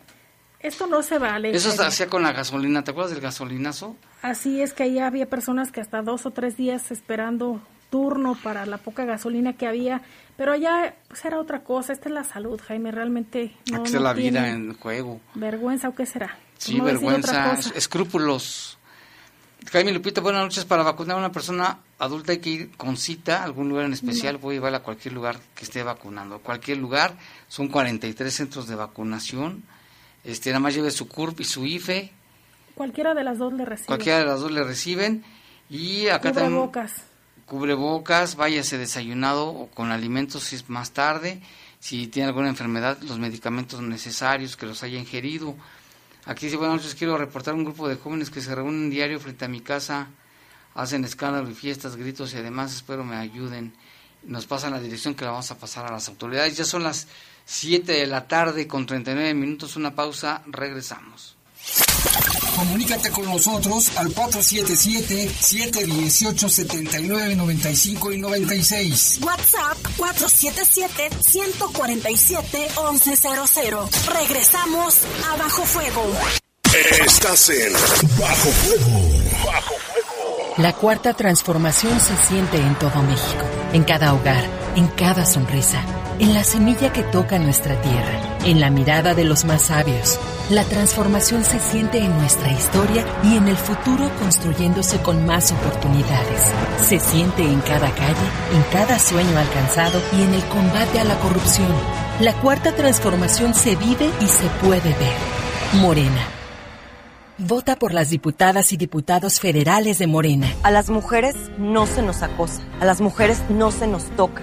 Esto no se vale. Eso se hacía con la gasolina, ¿te acuerdas del gasolinazo? Así es que ahí había personas que hasta dos o tres días esperando turno para la poca gasolina que había, pero allá pues era otra cosa, esta es la salud, Jaime, realmente no, Aquí la vida en juego. ¿Vergüenza o qué será? Sí, vergüenza, escrúpulos. Jaime Lupita, buenas noches. Para vacunar a una persona adulta hay que ir con cita a algún lugar en especial. Voy a llevarla a cualquier lugar que esté vacunando. Cualquier lugar. Son 43 centros de vacunación. Este, nada más lleve su CURP y su IFE. Cualquiera de las dos le reciben. Cualquiera de las dos le reciben. Y acá también. Cubrebocas. Cubrebocas, váyase desayunado o con alimentos si es más tarde. Si tiene alguna enfermedad, los medicamentos necesarios que los haya ingerido Aquí dice, buenas noches, quiero reportar un grupo de jóvenes que se reúnen diario frente a mi casa, hacen escándalo y fiestas, gritos y además espero me ayuden. Nos pasan la dirección que la vamos a pasar a las autoridades. Ya son las 7 de la tarde con 39 minutos, una pausa, regresamos. Comunícate con nosotros al 477-718-7995 y 96. WhatsApp 477-147-1100. Regresamos a Bajo Fuego. Estás en Bajo Fuego. Bajo Fuego. La cuarta transformación se siente en todo México, en cada hogar, en cada sonrisa en la semilla que toca nuestra tierra, en la mirada de los más sabios. La transformación se siente en nuestra historia y en el futuro construyéndose con más oportunidades. Se siente en cada calle, en cada sueño alcanzado y en el combate a la corrupción. La cuarta transformación se vive y se puede ver. Morena. Vota por las diputadas y diputados federales de Morena. A las mujeres no se nos acosa, a las mujeres no se nos toca,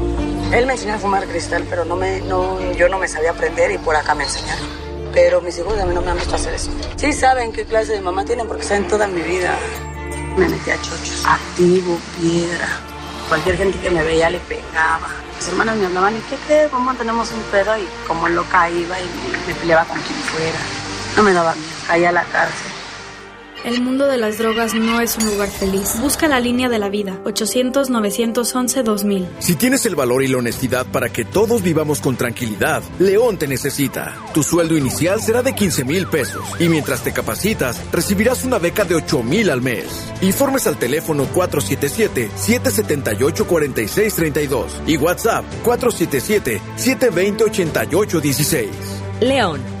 Él me enseñó a fumar cristal, pero no me, no, yo no me sabía aprender y por acá me enseñaron. Pero mis hijos a mí no me han visto hacer eso. Sí saben qué clase de mamá tienen porque saben toda mi vida. Me metí a chochos. Activo, piedra. Cualquier gente que me veía le pegaba. Mis hermanas me hablaban, ¿y qué crees? Mamá, tenemos un pedo. Y como loca iba y me, me peleaba con quien fuera. No me daba miedo. Caía a la cárcel. El mundo de las drogas no es un lugar feliz. Busca la línea de la vida. 800-911-2000. Si tienes el valor y la honestidad para que todos vivamos con tranquilidad, León te necesita. Tu sueldo inicial será de 15 mil pesos y mientras te capacitas, recibirás una beca de 8 mil al mes. Informes al teléfono 477-778-4632 y WhatsApp 477-720-8816. León.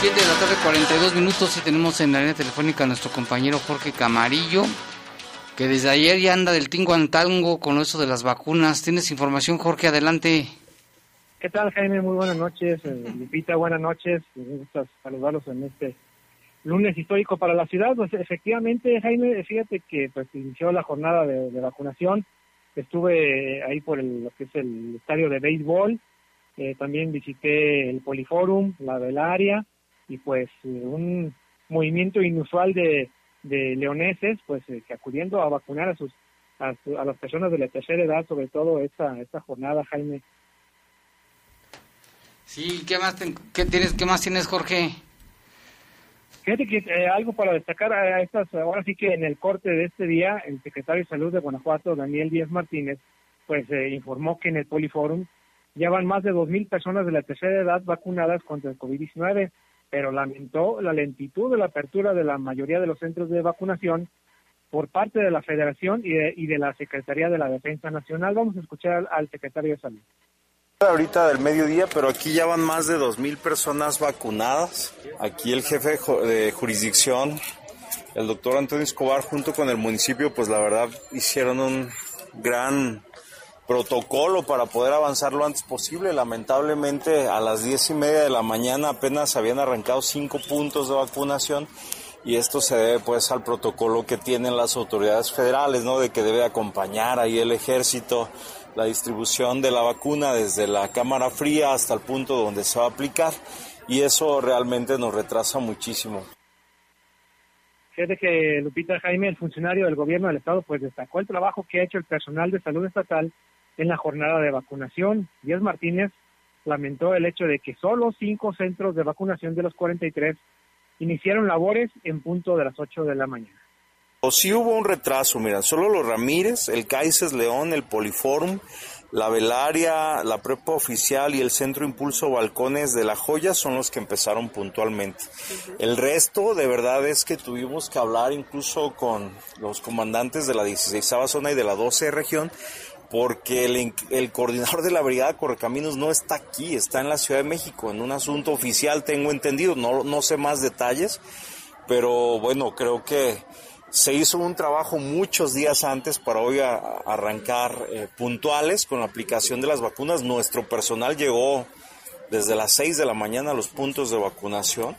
Siete de la tarde, 42 minutos y tenemos en la línea telefónica a nuestro compañero Jorge Camarillo, que desde ayer ya anda del tingo al tango con eso de las vacunas. ¿Tienes información, Jorge? Adelante. ¿Qué tal, Jaime? Muy buenas noches. Eh, Lupita, buenas noches. Me gusta saludarlos en este lunes histórico para la ciudad. Pues efectivamente, Jaime, fíjate que pues inició la jornada de, vacunación. Estuve ahí por el, lo que es el estadio de béisbol. Eh, también visité el Poliforum, la Velaria y pues un movimiento inusual de, de leoneses, pues eh, que acudiendo a vacunar a sus a, su- a las personas de la tercera edad, sobre todo esta esta jornada, Jaime. Sí, ¿qué más, ten- qué tienes, qué más tienes, Jorge? Fíjate que eh, algo para destacar a estas, ahora sí que en el corte de este día, el secretario de Salud de Guanajuato, Daniel Díaz Martínez, pues eh, informó que en el Poliforum ya van más de 2.000 personas de la tercera edad vacunadas contra el COVID-19, pero lamentó la lentitud de la apertura de la mayoría de los centros de vacunación por parte de la Federación y de, y de la Secretaría de la Defensa Nacional. Vamos a escuchar al, al secretario de Salud. Ahorita del mediodía, pero aquí ya van más de 2.000 personas vacunadas. Aquí el jefe de ju- de jurisdicción, el doctor Antonio Escobar, junto con el municipio, pues la verdad hicieron un gran protocolo para poder avanzar lo antes posible. Lamentablemente a las diez y media de la mañana apenas habían arrancado cinco puntos de vacunación y esto se debe pues al protocolo que tienen las autoridades federales, ¿no? De que debe acompañar ahí el ejército la distribución de la vacuna desde la cámara fría hasta el punto donde se va a aplicar y eso realmente nos retrasa muchísimo. Fíjate que Lupita Jaime, el funcionario del gobierno del estado, pues destacó el trabajo que ha hecho el personal de salud estatal en la jornada de vacunación. Díaz Martínez lamentó el hecho de que solo cinco centros de vacunación de los 43 iniciaron labores en punto de las 8 de la mañana. O sí hubo un retraso, mira, solo los Ramírez, el Caices León, el Poliforum, la Velaria, la Prepa Oficial y el Centro Impulso Balcones de La Joya son los que empezaron puntualmente. El resto, de verdad, es que tuvimos que hablar incluso con los comandantes de la 16 zona y de la 12 región, porque el, el coordinador de la Brigada Correcaminos no está aquí, está en la Ciudad de México, en un asunto oficial, tengo entendido, no, no sé más detalles, pero bueno, creo que se hizo un trabajo muchos días antes para hoy arrancar eh, puntuales con la aplicación de las vacunas. Nuestro personal llegó desde las 6 de la mañana a los puntos de vacunación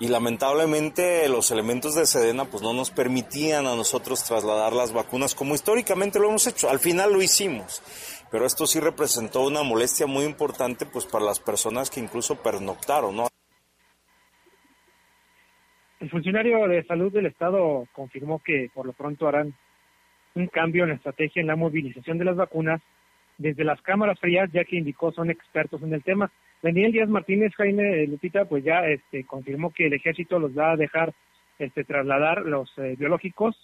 y lamentablemente los elementos de Sedena pues no nos permitían a nosotros trasladar las vacunas como históricamente lo hemos hecho. Al final lo hicimos, pero esto sí representó una molestia muy importante pues para las personas que incluso pernoctaron, ¿no? El funcionario de salud del estado confirmó que por lo pronto harán un cambio en la estrategia en la movilización de las vacunas desde las cámaras frías, ya que indicó son expertos en el tema. Daniel Díaz Martínez, Jaime Lupita, pues ya este, confirmó que el ejército los va a dejar este, trasladar los eh, biológicos,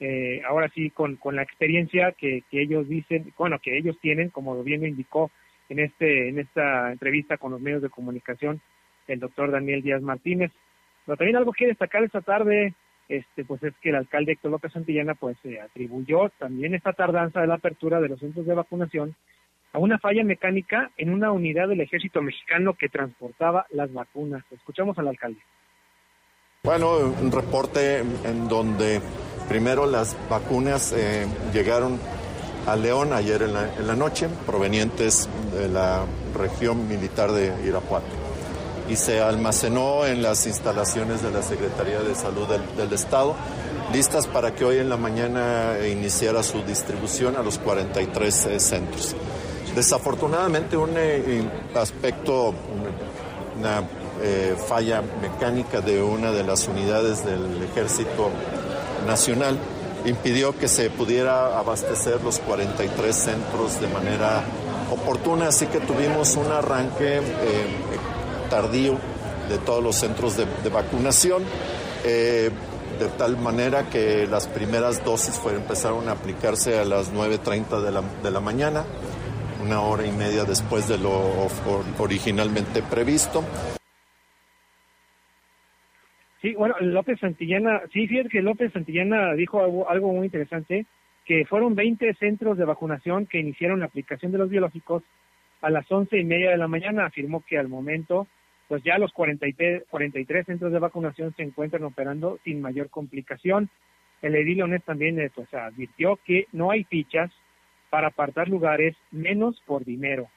eh, ahora sí con, con la experiencia que, que ellos dicen, bueno, que ellos tienen, como bien lo indicó en, este, en esta entrevista con los medios de comunicación el doctor Daniel Díaz Martínez. Pero también algo que destacar esta tarde, este, pues es que el alcalde Héctor López Santillana pues se atribuyó también esta tardanza de la apertura de los centros de vacunación a una falla mecánica en una unidad del ejército mexicano que transportaba las vacunas. Escuchamos al alcalde. Bueno, un reporte en donde primero las vacunas eh, llegaron a León ayer en la, noche, provenientes de la región militar de Irapuato. Y se almacenó en las instalaciones de la Secretaría de Salud del, del Estado, listas para que hoy en la mañana iniciara su distribución a los 43 eh, centros. Desafortunadamente un eh, aspecto, una eh, falla mecánica de una de las unidades del Ejército Nacional impidió que se pudiera abastecer los 43 centros de manera oportuna, así que tuvimos un arranque eh, tardío de todos los centros de, vacunación. De tal manera que las primeras dosis empezaron a aplicarse a las 9.30 de la, de la mañana, una hora y media después de lo originalmente previsto. Sí, bueno, López Santillana, sí, fíjate que López Santillana dijo algo, algo muy interesante, que fueron 20 centros de vacunación que iniciaron la aplicación de los biológicos a las once y media de la mañana. Afirmó que al momento, pues ya los 43, 43 centros de vacunación se encuentran operando sin mayor complicación. El edil también eh, pues, advirtió que no hay fichas para apartar lugares menos por dinero.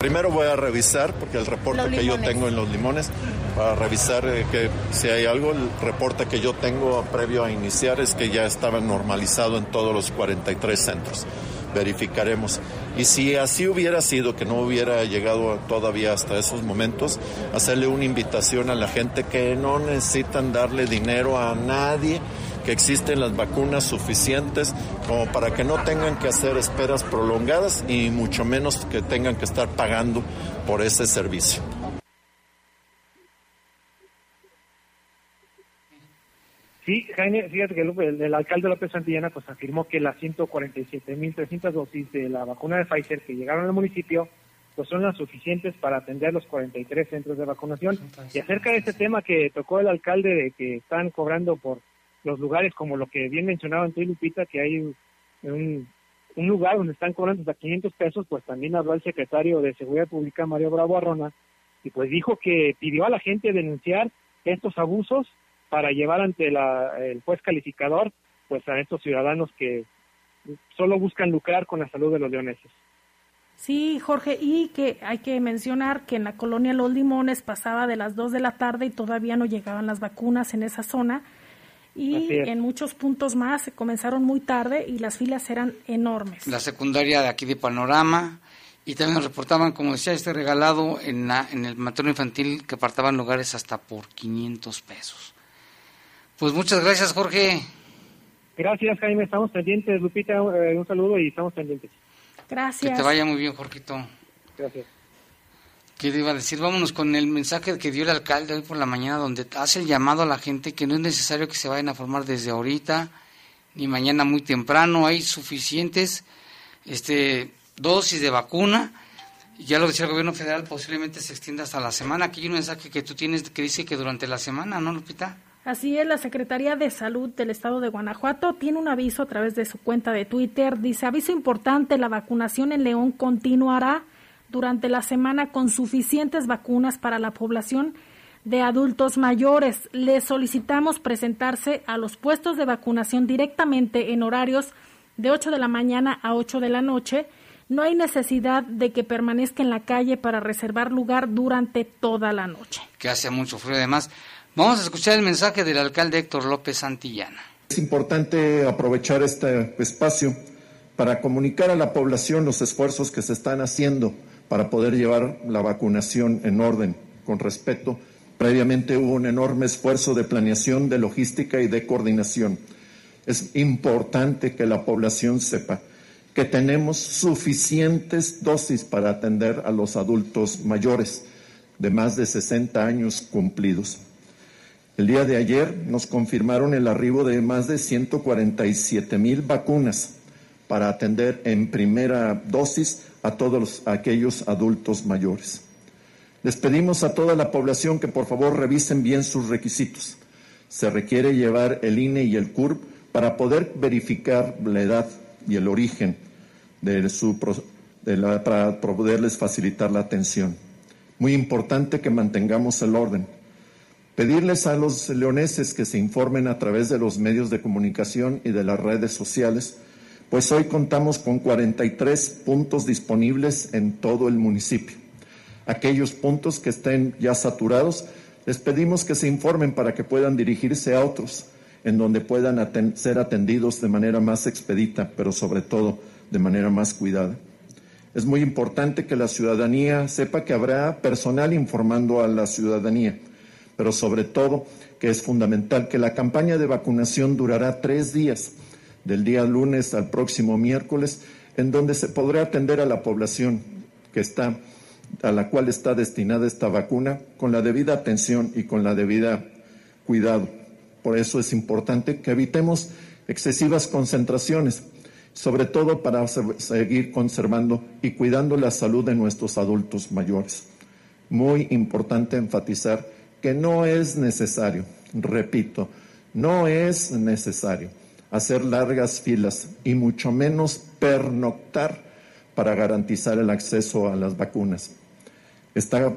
Primero voy a revisar, porque el reporte que yo tengo en los limones, para revisar eh, que si hay algo, el reporte que yo tengo previo a iniciar es que ya estaba normalizado en todos los 43 centros. Verificaremos. Y si así hubiera sido, que no hubiera llegado todavía hasta esos momentos, hacerle una invitación a la gente que no necesitan darle dinero a nadie que existen las vacunas suficientes como para que no tengan que hacer esperas prolongadas y mucho menos que tengan que estar pagando por ese servicio. Sí, Jaime, fíjate que el, el, alcalde López Santillana pues afirmó que las 147.300 dosis de la vacuna de Pfizer que llegaron al municipio pues son las suficientes para atender los 43 centros de vacunación. Y acerca de este tema que tocó el alcalde de que están cobrando por los lugares como lo que bien mencionaba Antonio Lupita, que hay un, un lugar donde están cobrando hasta 500 pesos, pues también habló el secretario de Seguridad Pública, Mario Bravo Arrona, y pues dijo que pidió a la gente denunciar estos abusos para llevar ante la, el juez calificador pues a estos ciudadanos que solo buscan lucrar con la salud de los leoneses. Sí, Jorge, y que hay que mencionar que en la colonia Los Limones pasaba de las 2 de la tarde y todavía no llegaban las vacunas en esa zona y en muchos puntos más se comenzaron muy tarde y las filas eran enormes. La secundaria de aquí de Panorama y también nos reportaban, como decía, este regalado en, la, en el materno infantil que apartaban lugares hasta por 500 pesos. Pues muchas gracias, Jorge. Gracias, Jaime. Estamos pendientes. Lupita, eh, un saludo y estamos pendientes. Gracias. Que te vaya muy bien, Jorgito. Gracias. ¿Qué iba a decir? Vámonos con el mensaje que dio el alcalde hoy por la mañana, donde hace el llamado a la gente que no es necesario que se vayan a formar desde ahorita ni mañana muy temprano. Hay suficientes este, dosis de vacuna. Ya lo decía el gobierno federal, posiblemente se extienda hasta la semana. Aquí hay un mensaje que tú tienes que dice que durante la semana, ¿no, Lupita? Así es, la Secretaría de Salud del Estado de Guanajuato tiene un aviso a través de su cuenta de Twitter. Dice, aviso importante, la vacunación en León continuará durante la semana con suficientes vacunas para la población de adultos mayores. Les solicitamos presentarse a los puestos de vacunación directamente en horarios de 8 de la mañana a 8 de la noche, no hay necesidad de que permanezca en la calle para reservar lugar durante toda la noche. Que hace mucho frío además. Vamos a escuchar el mensaje del alcalde Héctor López Santillana. Es importante aprovechar este espacio para comunicar a la población los esfuerzos que se están haciendo para poder llevar la vacunación en orden, con respeto. Previamente hubo un enorme esfuerzo de planeación, de logística y de coordinación. Es importante que la población sepa que tenemos suficientes dosis para atender a los adultos mayores de más de 60 años cumplidos. El día de ayer nos confirmaron el arribo de más de 147 mil vacunas para atender en primera dosis a todos aquellos adultos mayores. Les pedimos a toda la población que por favor revisen bien sus requisitos. Se requiere llevar el INE y el CURP para poder verificar la edad y el origen de su, para poderles facilitar la atención. Muy importante que mantengamos el orden. Pedirles a los leoneses que se informen a través de los medios de comunicación y de las redes sociales, pues hoy contamos con 43 puntos disponibles en todo el municipio. Aquellos puntos que estén ya saturados, les pedimos que se informen para que puedan dirigirse a otros en donde puedan ser atendidos de manera más expedita, pero sobre todo de manera más cuidada. Es muy importante que la ciudadanía sepa que habrá personal informando a la ciudadanía, pero sobre todo que es fundamental que la campaña de vacunación durará tres días, del día lunes al próximo miércoles, en donde se podrá atender a la población que está a la cual está destinada esta vacuna con la debida atención y con la debida cuidado. Por eso es importante que evitemos excesivas concentraciones, sobre todo para seguir conservando y cuidando la salud de nuestros adultos mayores. Muy importante enfatizar que no es necesario, repito, no es necesario hacer largas filas y mucho menos pernoctar para garantizar el acceso a las vacunas. Está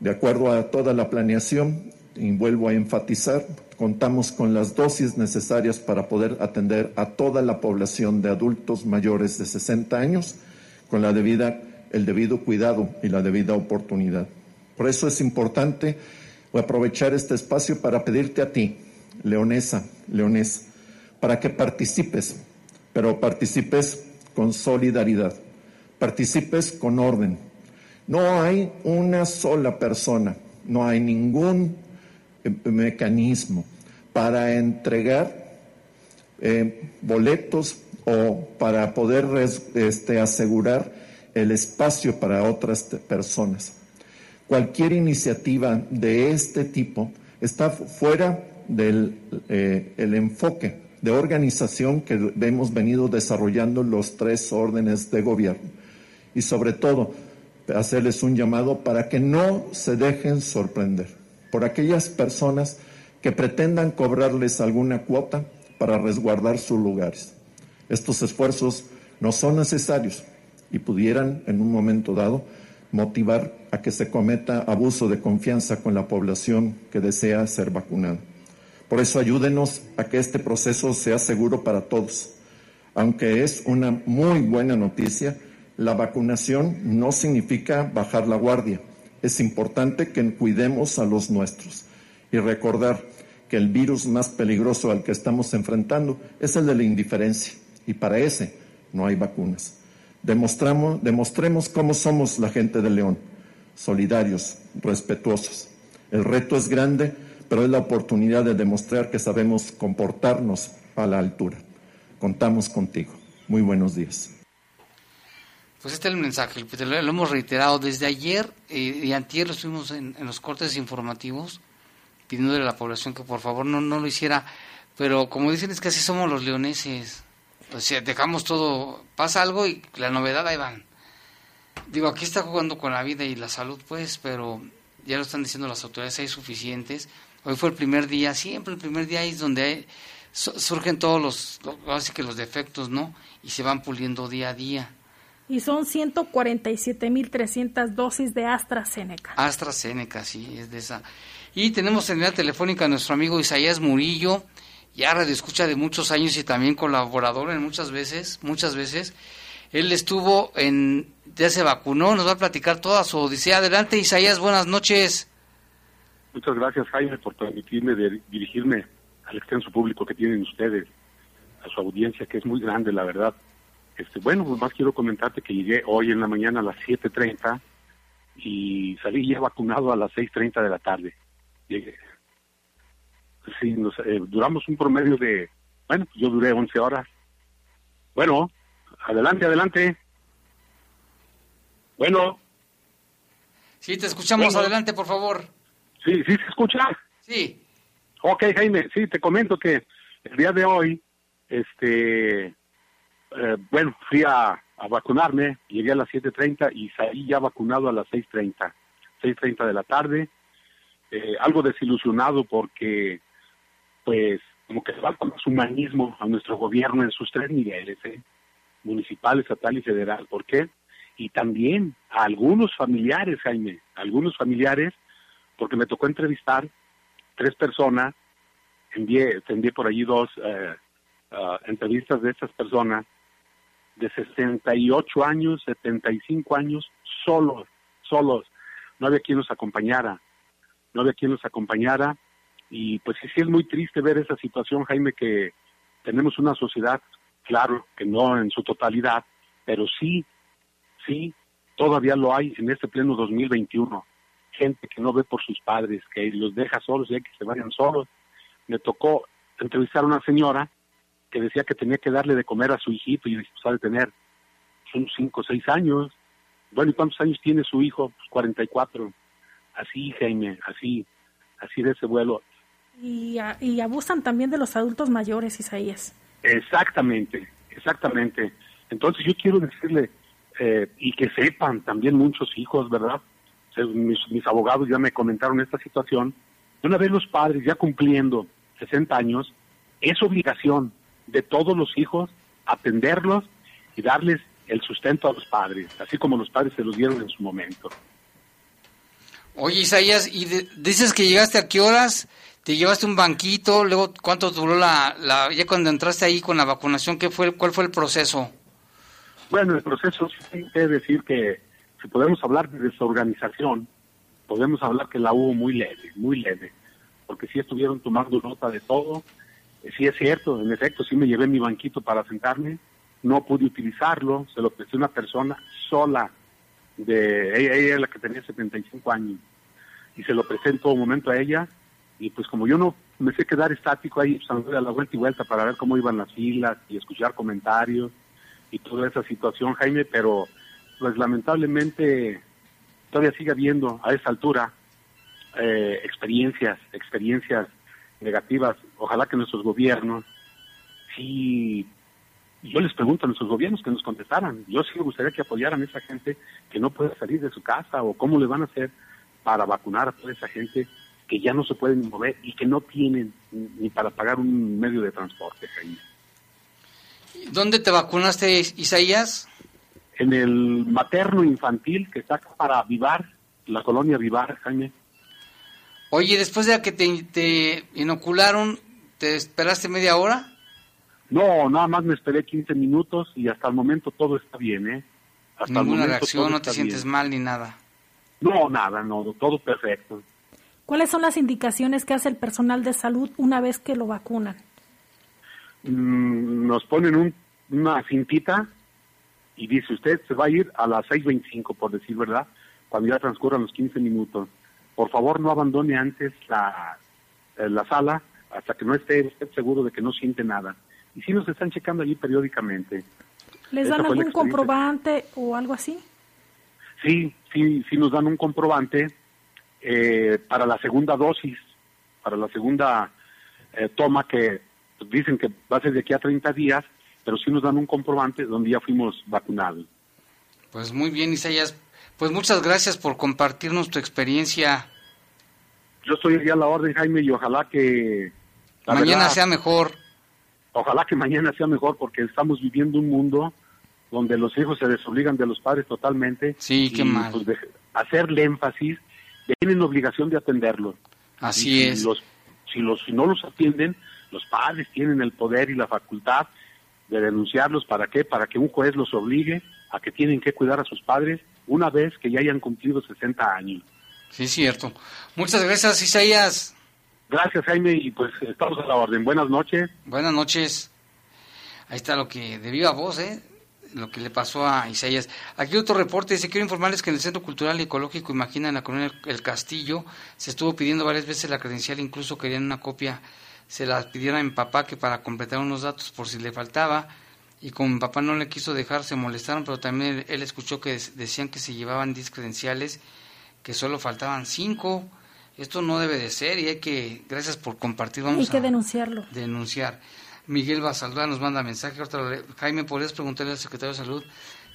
de acuerdo a toda la planeación y vuelvo a enfatizar, contamos con las dosis necesarias para poder atender a toda la población de adultos mayores de 60 años con la debida, el debido cuidado y la debida oportunidad. Por eso es importante aprovechar este espacio para pedirte a ti, leonesa, leonés, para que participes, pero participes con solidaridad, participes con orden. No hay una sola persona, no hay ningún mecanismo para entregar eh, boletos o para poder este, asegurar el espacio para otras personas. Cualquier iniciativa de este tipo está fuera del eh, enfoque de organización que hemos venido desarrollando los tres órdenes de gobierno y sobre todo hacerles un llamado para que no se dejen sorprender por aquellas personas que pretendan cobrarles alguna cuota para resguardar sus lugares. Estos esfuerzos no son necesarios y pudieran en un momento dado motivar a que se cometa abuso de confianza con la población que desea ser vacunada. Por eso ayúdenos a que este proceso sea seguro para todos. Aunque es una muy buena noticia, la vacunación no significa bajar la guardia es importante que cuidemos a los nuestros y recordar que el virus más peligroso al que estamos enfrentando es el de la indiferencia y para ese no hay vacunas. Demostramos, demostremos cómo somos la gente de León, solidarios, respetuosos. El reto es grande, pero es la oportunidad de demostrar que sabemos comportarnos a la altura. Contamos contigo. Muy buenos días. Pues este es el mensaje, lo, hemos reiterado desde ayer eh, y antier lo estuvimos en, los cortes informativos pidiéndole a la población que por favor no, no lo hiciera, pero como dicen es que así somos los leoneses, o sea, dejamos todo, pasa algo y la novedad ahí van. Digo, aquí está jugando con la vida y la salud pues, pero ya lo están diciendo las autoridades, hay suficientes. Hoy fue el primer día, siempre el primer día es donde surgen todos los, así que los defectos, ¿no? Y se van puliendo día a día y son 147.300 dosis de AstraZeneca. AstraZeneca, sí, es de esa. Y tenemos en la telefónica a nuestro amigo Isaías Murillo, ya radio escucha de muchos años y también colaborador en muchas veces, muchas veces. Él estuvo en, ya se vacunó, nos va a platicar toda su odisea. Adelante, Isaías, buenas noches. Muchas gracias, Jaime, por permitirme dirigirme al extenso público que tienen ustedes, a su audiencia, que es muy grande, la verdad. Este, bueno, pues más quiero comentarte que llegué hoy en la mañana a las 7.30 y salí ya vacunado a las 6.30 de la tarde. Llegué. Sí, nos, eh, duramos un promedio de, bueno, yo duré 11 horas. Bueno, adelante, adelante. Bueno. Sí, te escuchamos, adelante, por favor. Sí, sí, se escucha. Sí. Ok, Jaime, sí, te comento que el día de hoy, este, eh, bueno, fui a, vacunarme, llegué a las 7.30 y salí ya vacunado a las 6.30, 6.30 de la tarde, eh, algo desilusionado porque, pues, como que falta más humanismo a nuestro gobierno en sus tres niveles, ¿eh? municipal, estatal y federal. ¿Por qué? Y también a algunos familiares, Jaime, algunos familiares, porque me tocó entrevistar tres personas, envié, envié por allí dos eh, ah, entrevistas de estas personas, de 68 años, 75 años, solos, solos. No había quien los acompañara, no había quien los acompañara. Y pues sí, sí es muy triste ver esa situación, Jaime, que tenemos una sociedad, claro, que no en su totalidad, pero sí, sí, todavía lo hay en este pleno 2021. Gente que no ve por sus padres, que los deja solos y hay que se vayan solos. Me tocó entrevistar a una señora que decía que tenía que darle de comer a su hijito y pues, de tener son cinco o seis años. Bueno, ¿y cuántos años tiene su hijo? Pues 44. Así, Jaime, así, así de ese vuelo. Y, y abusan también de los adultos mayores, Isaías. Exactamente, exactamente. Entonces yo quiero decirle, eh, y que sepan también muchos hijos, ¿verdad? Mis, mis abogados ya me comentaron esta situación. Una vez los padres ya cumpliendo 60 años, es obligación de todos los hijos, atenderlos y darles el sustento a los padres, así como los padres se los dieron en su momento. Oye, Isaías, ¿y dices que llegaste a qué horas? ¿Te llevaste un banquito? Luego, ¿cuánto duró la, la, ya cuando entraste ahí con la vacunación? ¿qué fue, ¿Cuál fue el proceso? Bueno, el proceso sí que decir que si podemos hablar de desorganización, podemos hablar que la hubo muy leve, muy leve, porque sí estuvieron tomando nota de todo, sí es cierto, en efecto, sí me llevé mi banquito para sentarme, no pude utilizarlo, se lo presté a una persona sola, de ella, ella es la que tenía 75 años, y se lo presté en todo momento a ella, y pues como yo no me sé quedar estático ahí, pues a la vuelta y vuelta para ver cómo iban las filas y escuchar comentarios y toda esa situación, Jaime, pero pues lamentablemente todavía sigue habiendo a esa altura eh, experiencias, experiencias negativas. Ojalá que nuestros gobiernos, si yo les pregunto a nuestros gobiernos que nos contestaran, yo sí me gustaría que apoyaran a esa gente que no puede salir de su casa o cómo le van a hacer para vacunar a toda esa gente que ya no se pueden mover y que no tienen ni para pagar un medio de transporte. ¿Dónde te vacunaste, Isaías? En el materno infantil que está para Vivar, la colonia Vivar, Jaime. Oye, después de que te, inocularon, ¿te esperaste media hora? No, nada más me esperé 15 minutos y hasta el momento todo está bien, ¿eh? Hasta Ninguna reacción, no te sientes mal ni nada. No, nada, no, todo perfecto. ¿Cuáles son las indicaciones que hace el personal de salud una vez que lo vacunan? Mm, nos ponen una cintita y dice usted se va a ir a las 6.25, por decir verdad, cuando ya transcurran los 15 minutos por favor no abandone antes la, eh, la sala hasta que no esté usted seguro de que no siente nada. Y si nos están checando allí periódicamente. ¿Les dan algún comprobante o algo así? Sí, sí, sí nos dan un comprobante eh, para la segunda dosis, para la segunda eh, toma que dicen que va a ser de aquí a 30 días, pero sí nos dan un comprobante donde ya fuimos vacunados. Pues muy bien, Isaías. Pues muchas gracias por compartirnos tu experiencia. Yo estoy a la orden, Jaime, y ojalá que... Mañana sea mejor. Ojalá que mañana sea mejor porque estamos viviendo un mundo donde los hijos se desobligan de los padres totalmente. Sí, qué mal. Pues, hacerle énfasis, tienen obligación de atenderlos. Así es. Los, si, los, si no los atienden, los padres tienen el poder y la facultad de denunciarlos. ¿Para qué? Para que un juez los obligue a que tienen que cuidar a sus padres una vez que ya hayan cumplido 60 años. Sí, cierto. Muchas gracias, Isaías. Gracias, Jaime, y pues estamos a la orden. Buenas noches. Buenas noches. Ahí está lo que de viva voz, ¿eh? Lo que le pasó a Isaías. Aquí otro reporte dice, quiero informarles que en el Centro Cultural y Ecológico Imagina en la colonia El Castillo se estuvo pidiendo varias veces la credencial, incluso querían una copia, se la pidieron a mi papá que para completar unos datos por si le faltaba y como mi papá no le quiso dejar se molestaron, pero también él escuchó que decían que se llevaban 10 credenciales, que solo faltaban 5. Esto no debe de ser y hay que, gracias por compartir, vamos hay que denunciarlo. Denunciar. Miguel Basaldúa nos manda mensaje. Otra, Jaime, ¿podrías preguntarle al secretario de Salud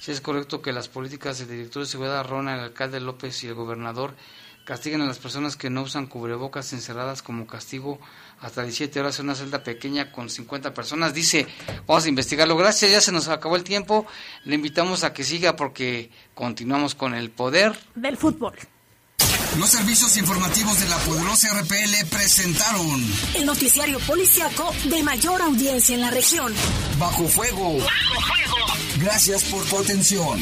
si es correcto que las políticas del director de seguridad, Rona, el alcalde López y el gobernador castiguen a las personas que no usan cubrebocas encerradas como castigo hasta 17 horas en una celda pequeña con 50 personas? Dice, vamos a investigarlo. Gracias, ya se nos acabó el tiempo. Le invitamos a que siga porque continuamos con el poder del fútbol. Los servicios informativos de la poderosa RPL presentaron el noticiario policiaco de mayor audiencia en la región. Bajo fuego. Bajo fuego. Gracias por tu atención.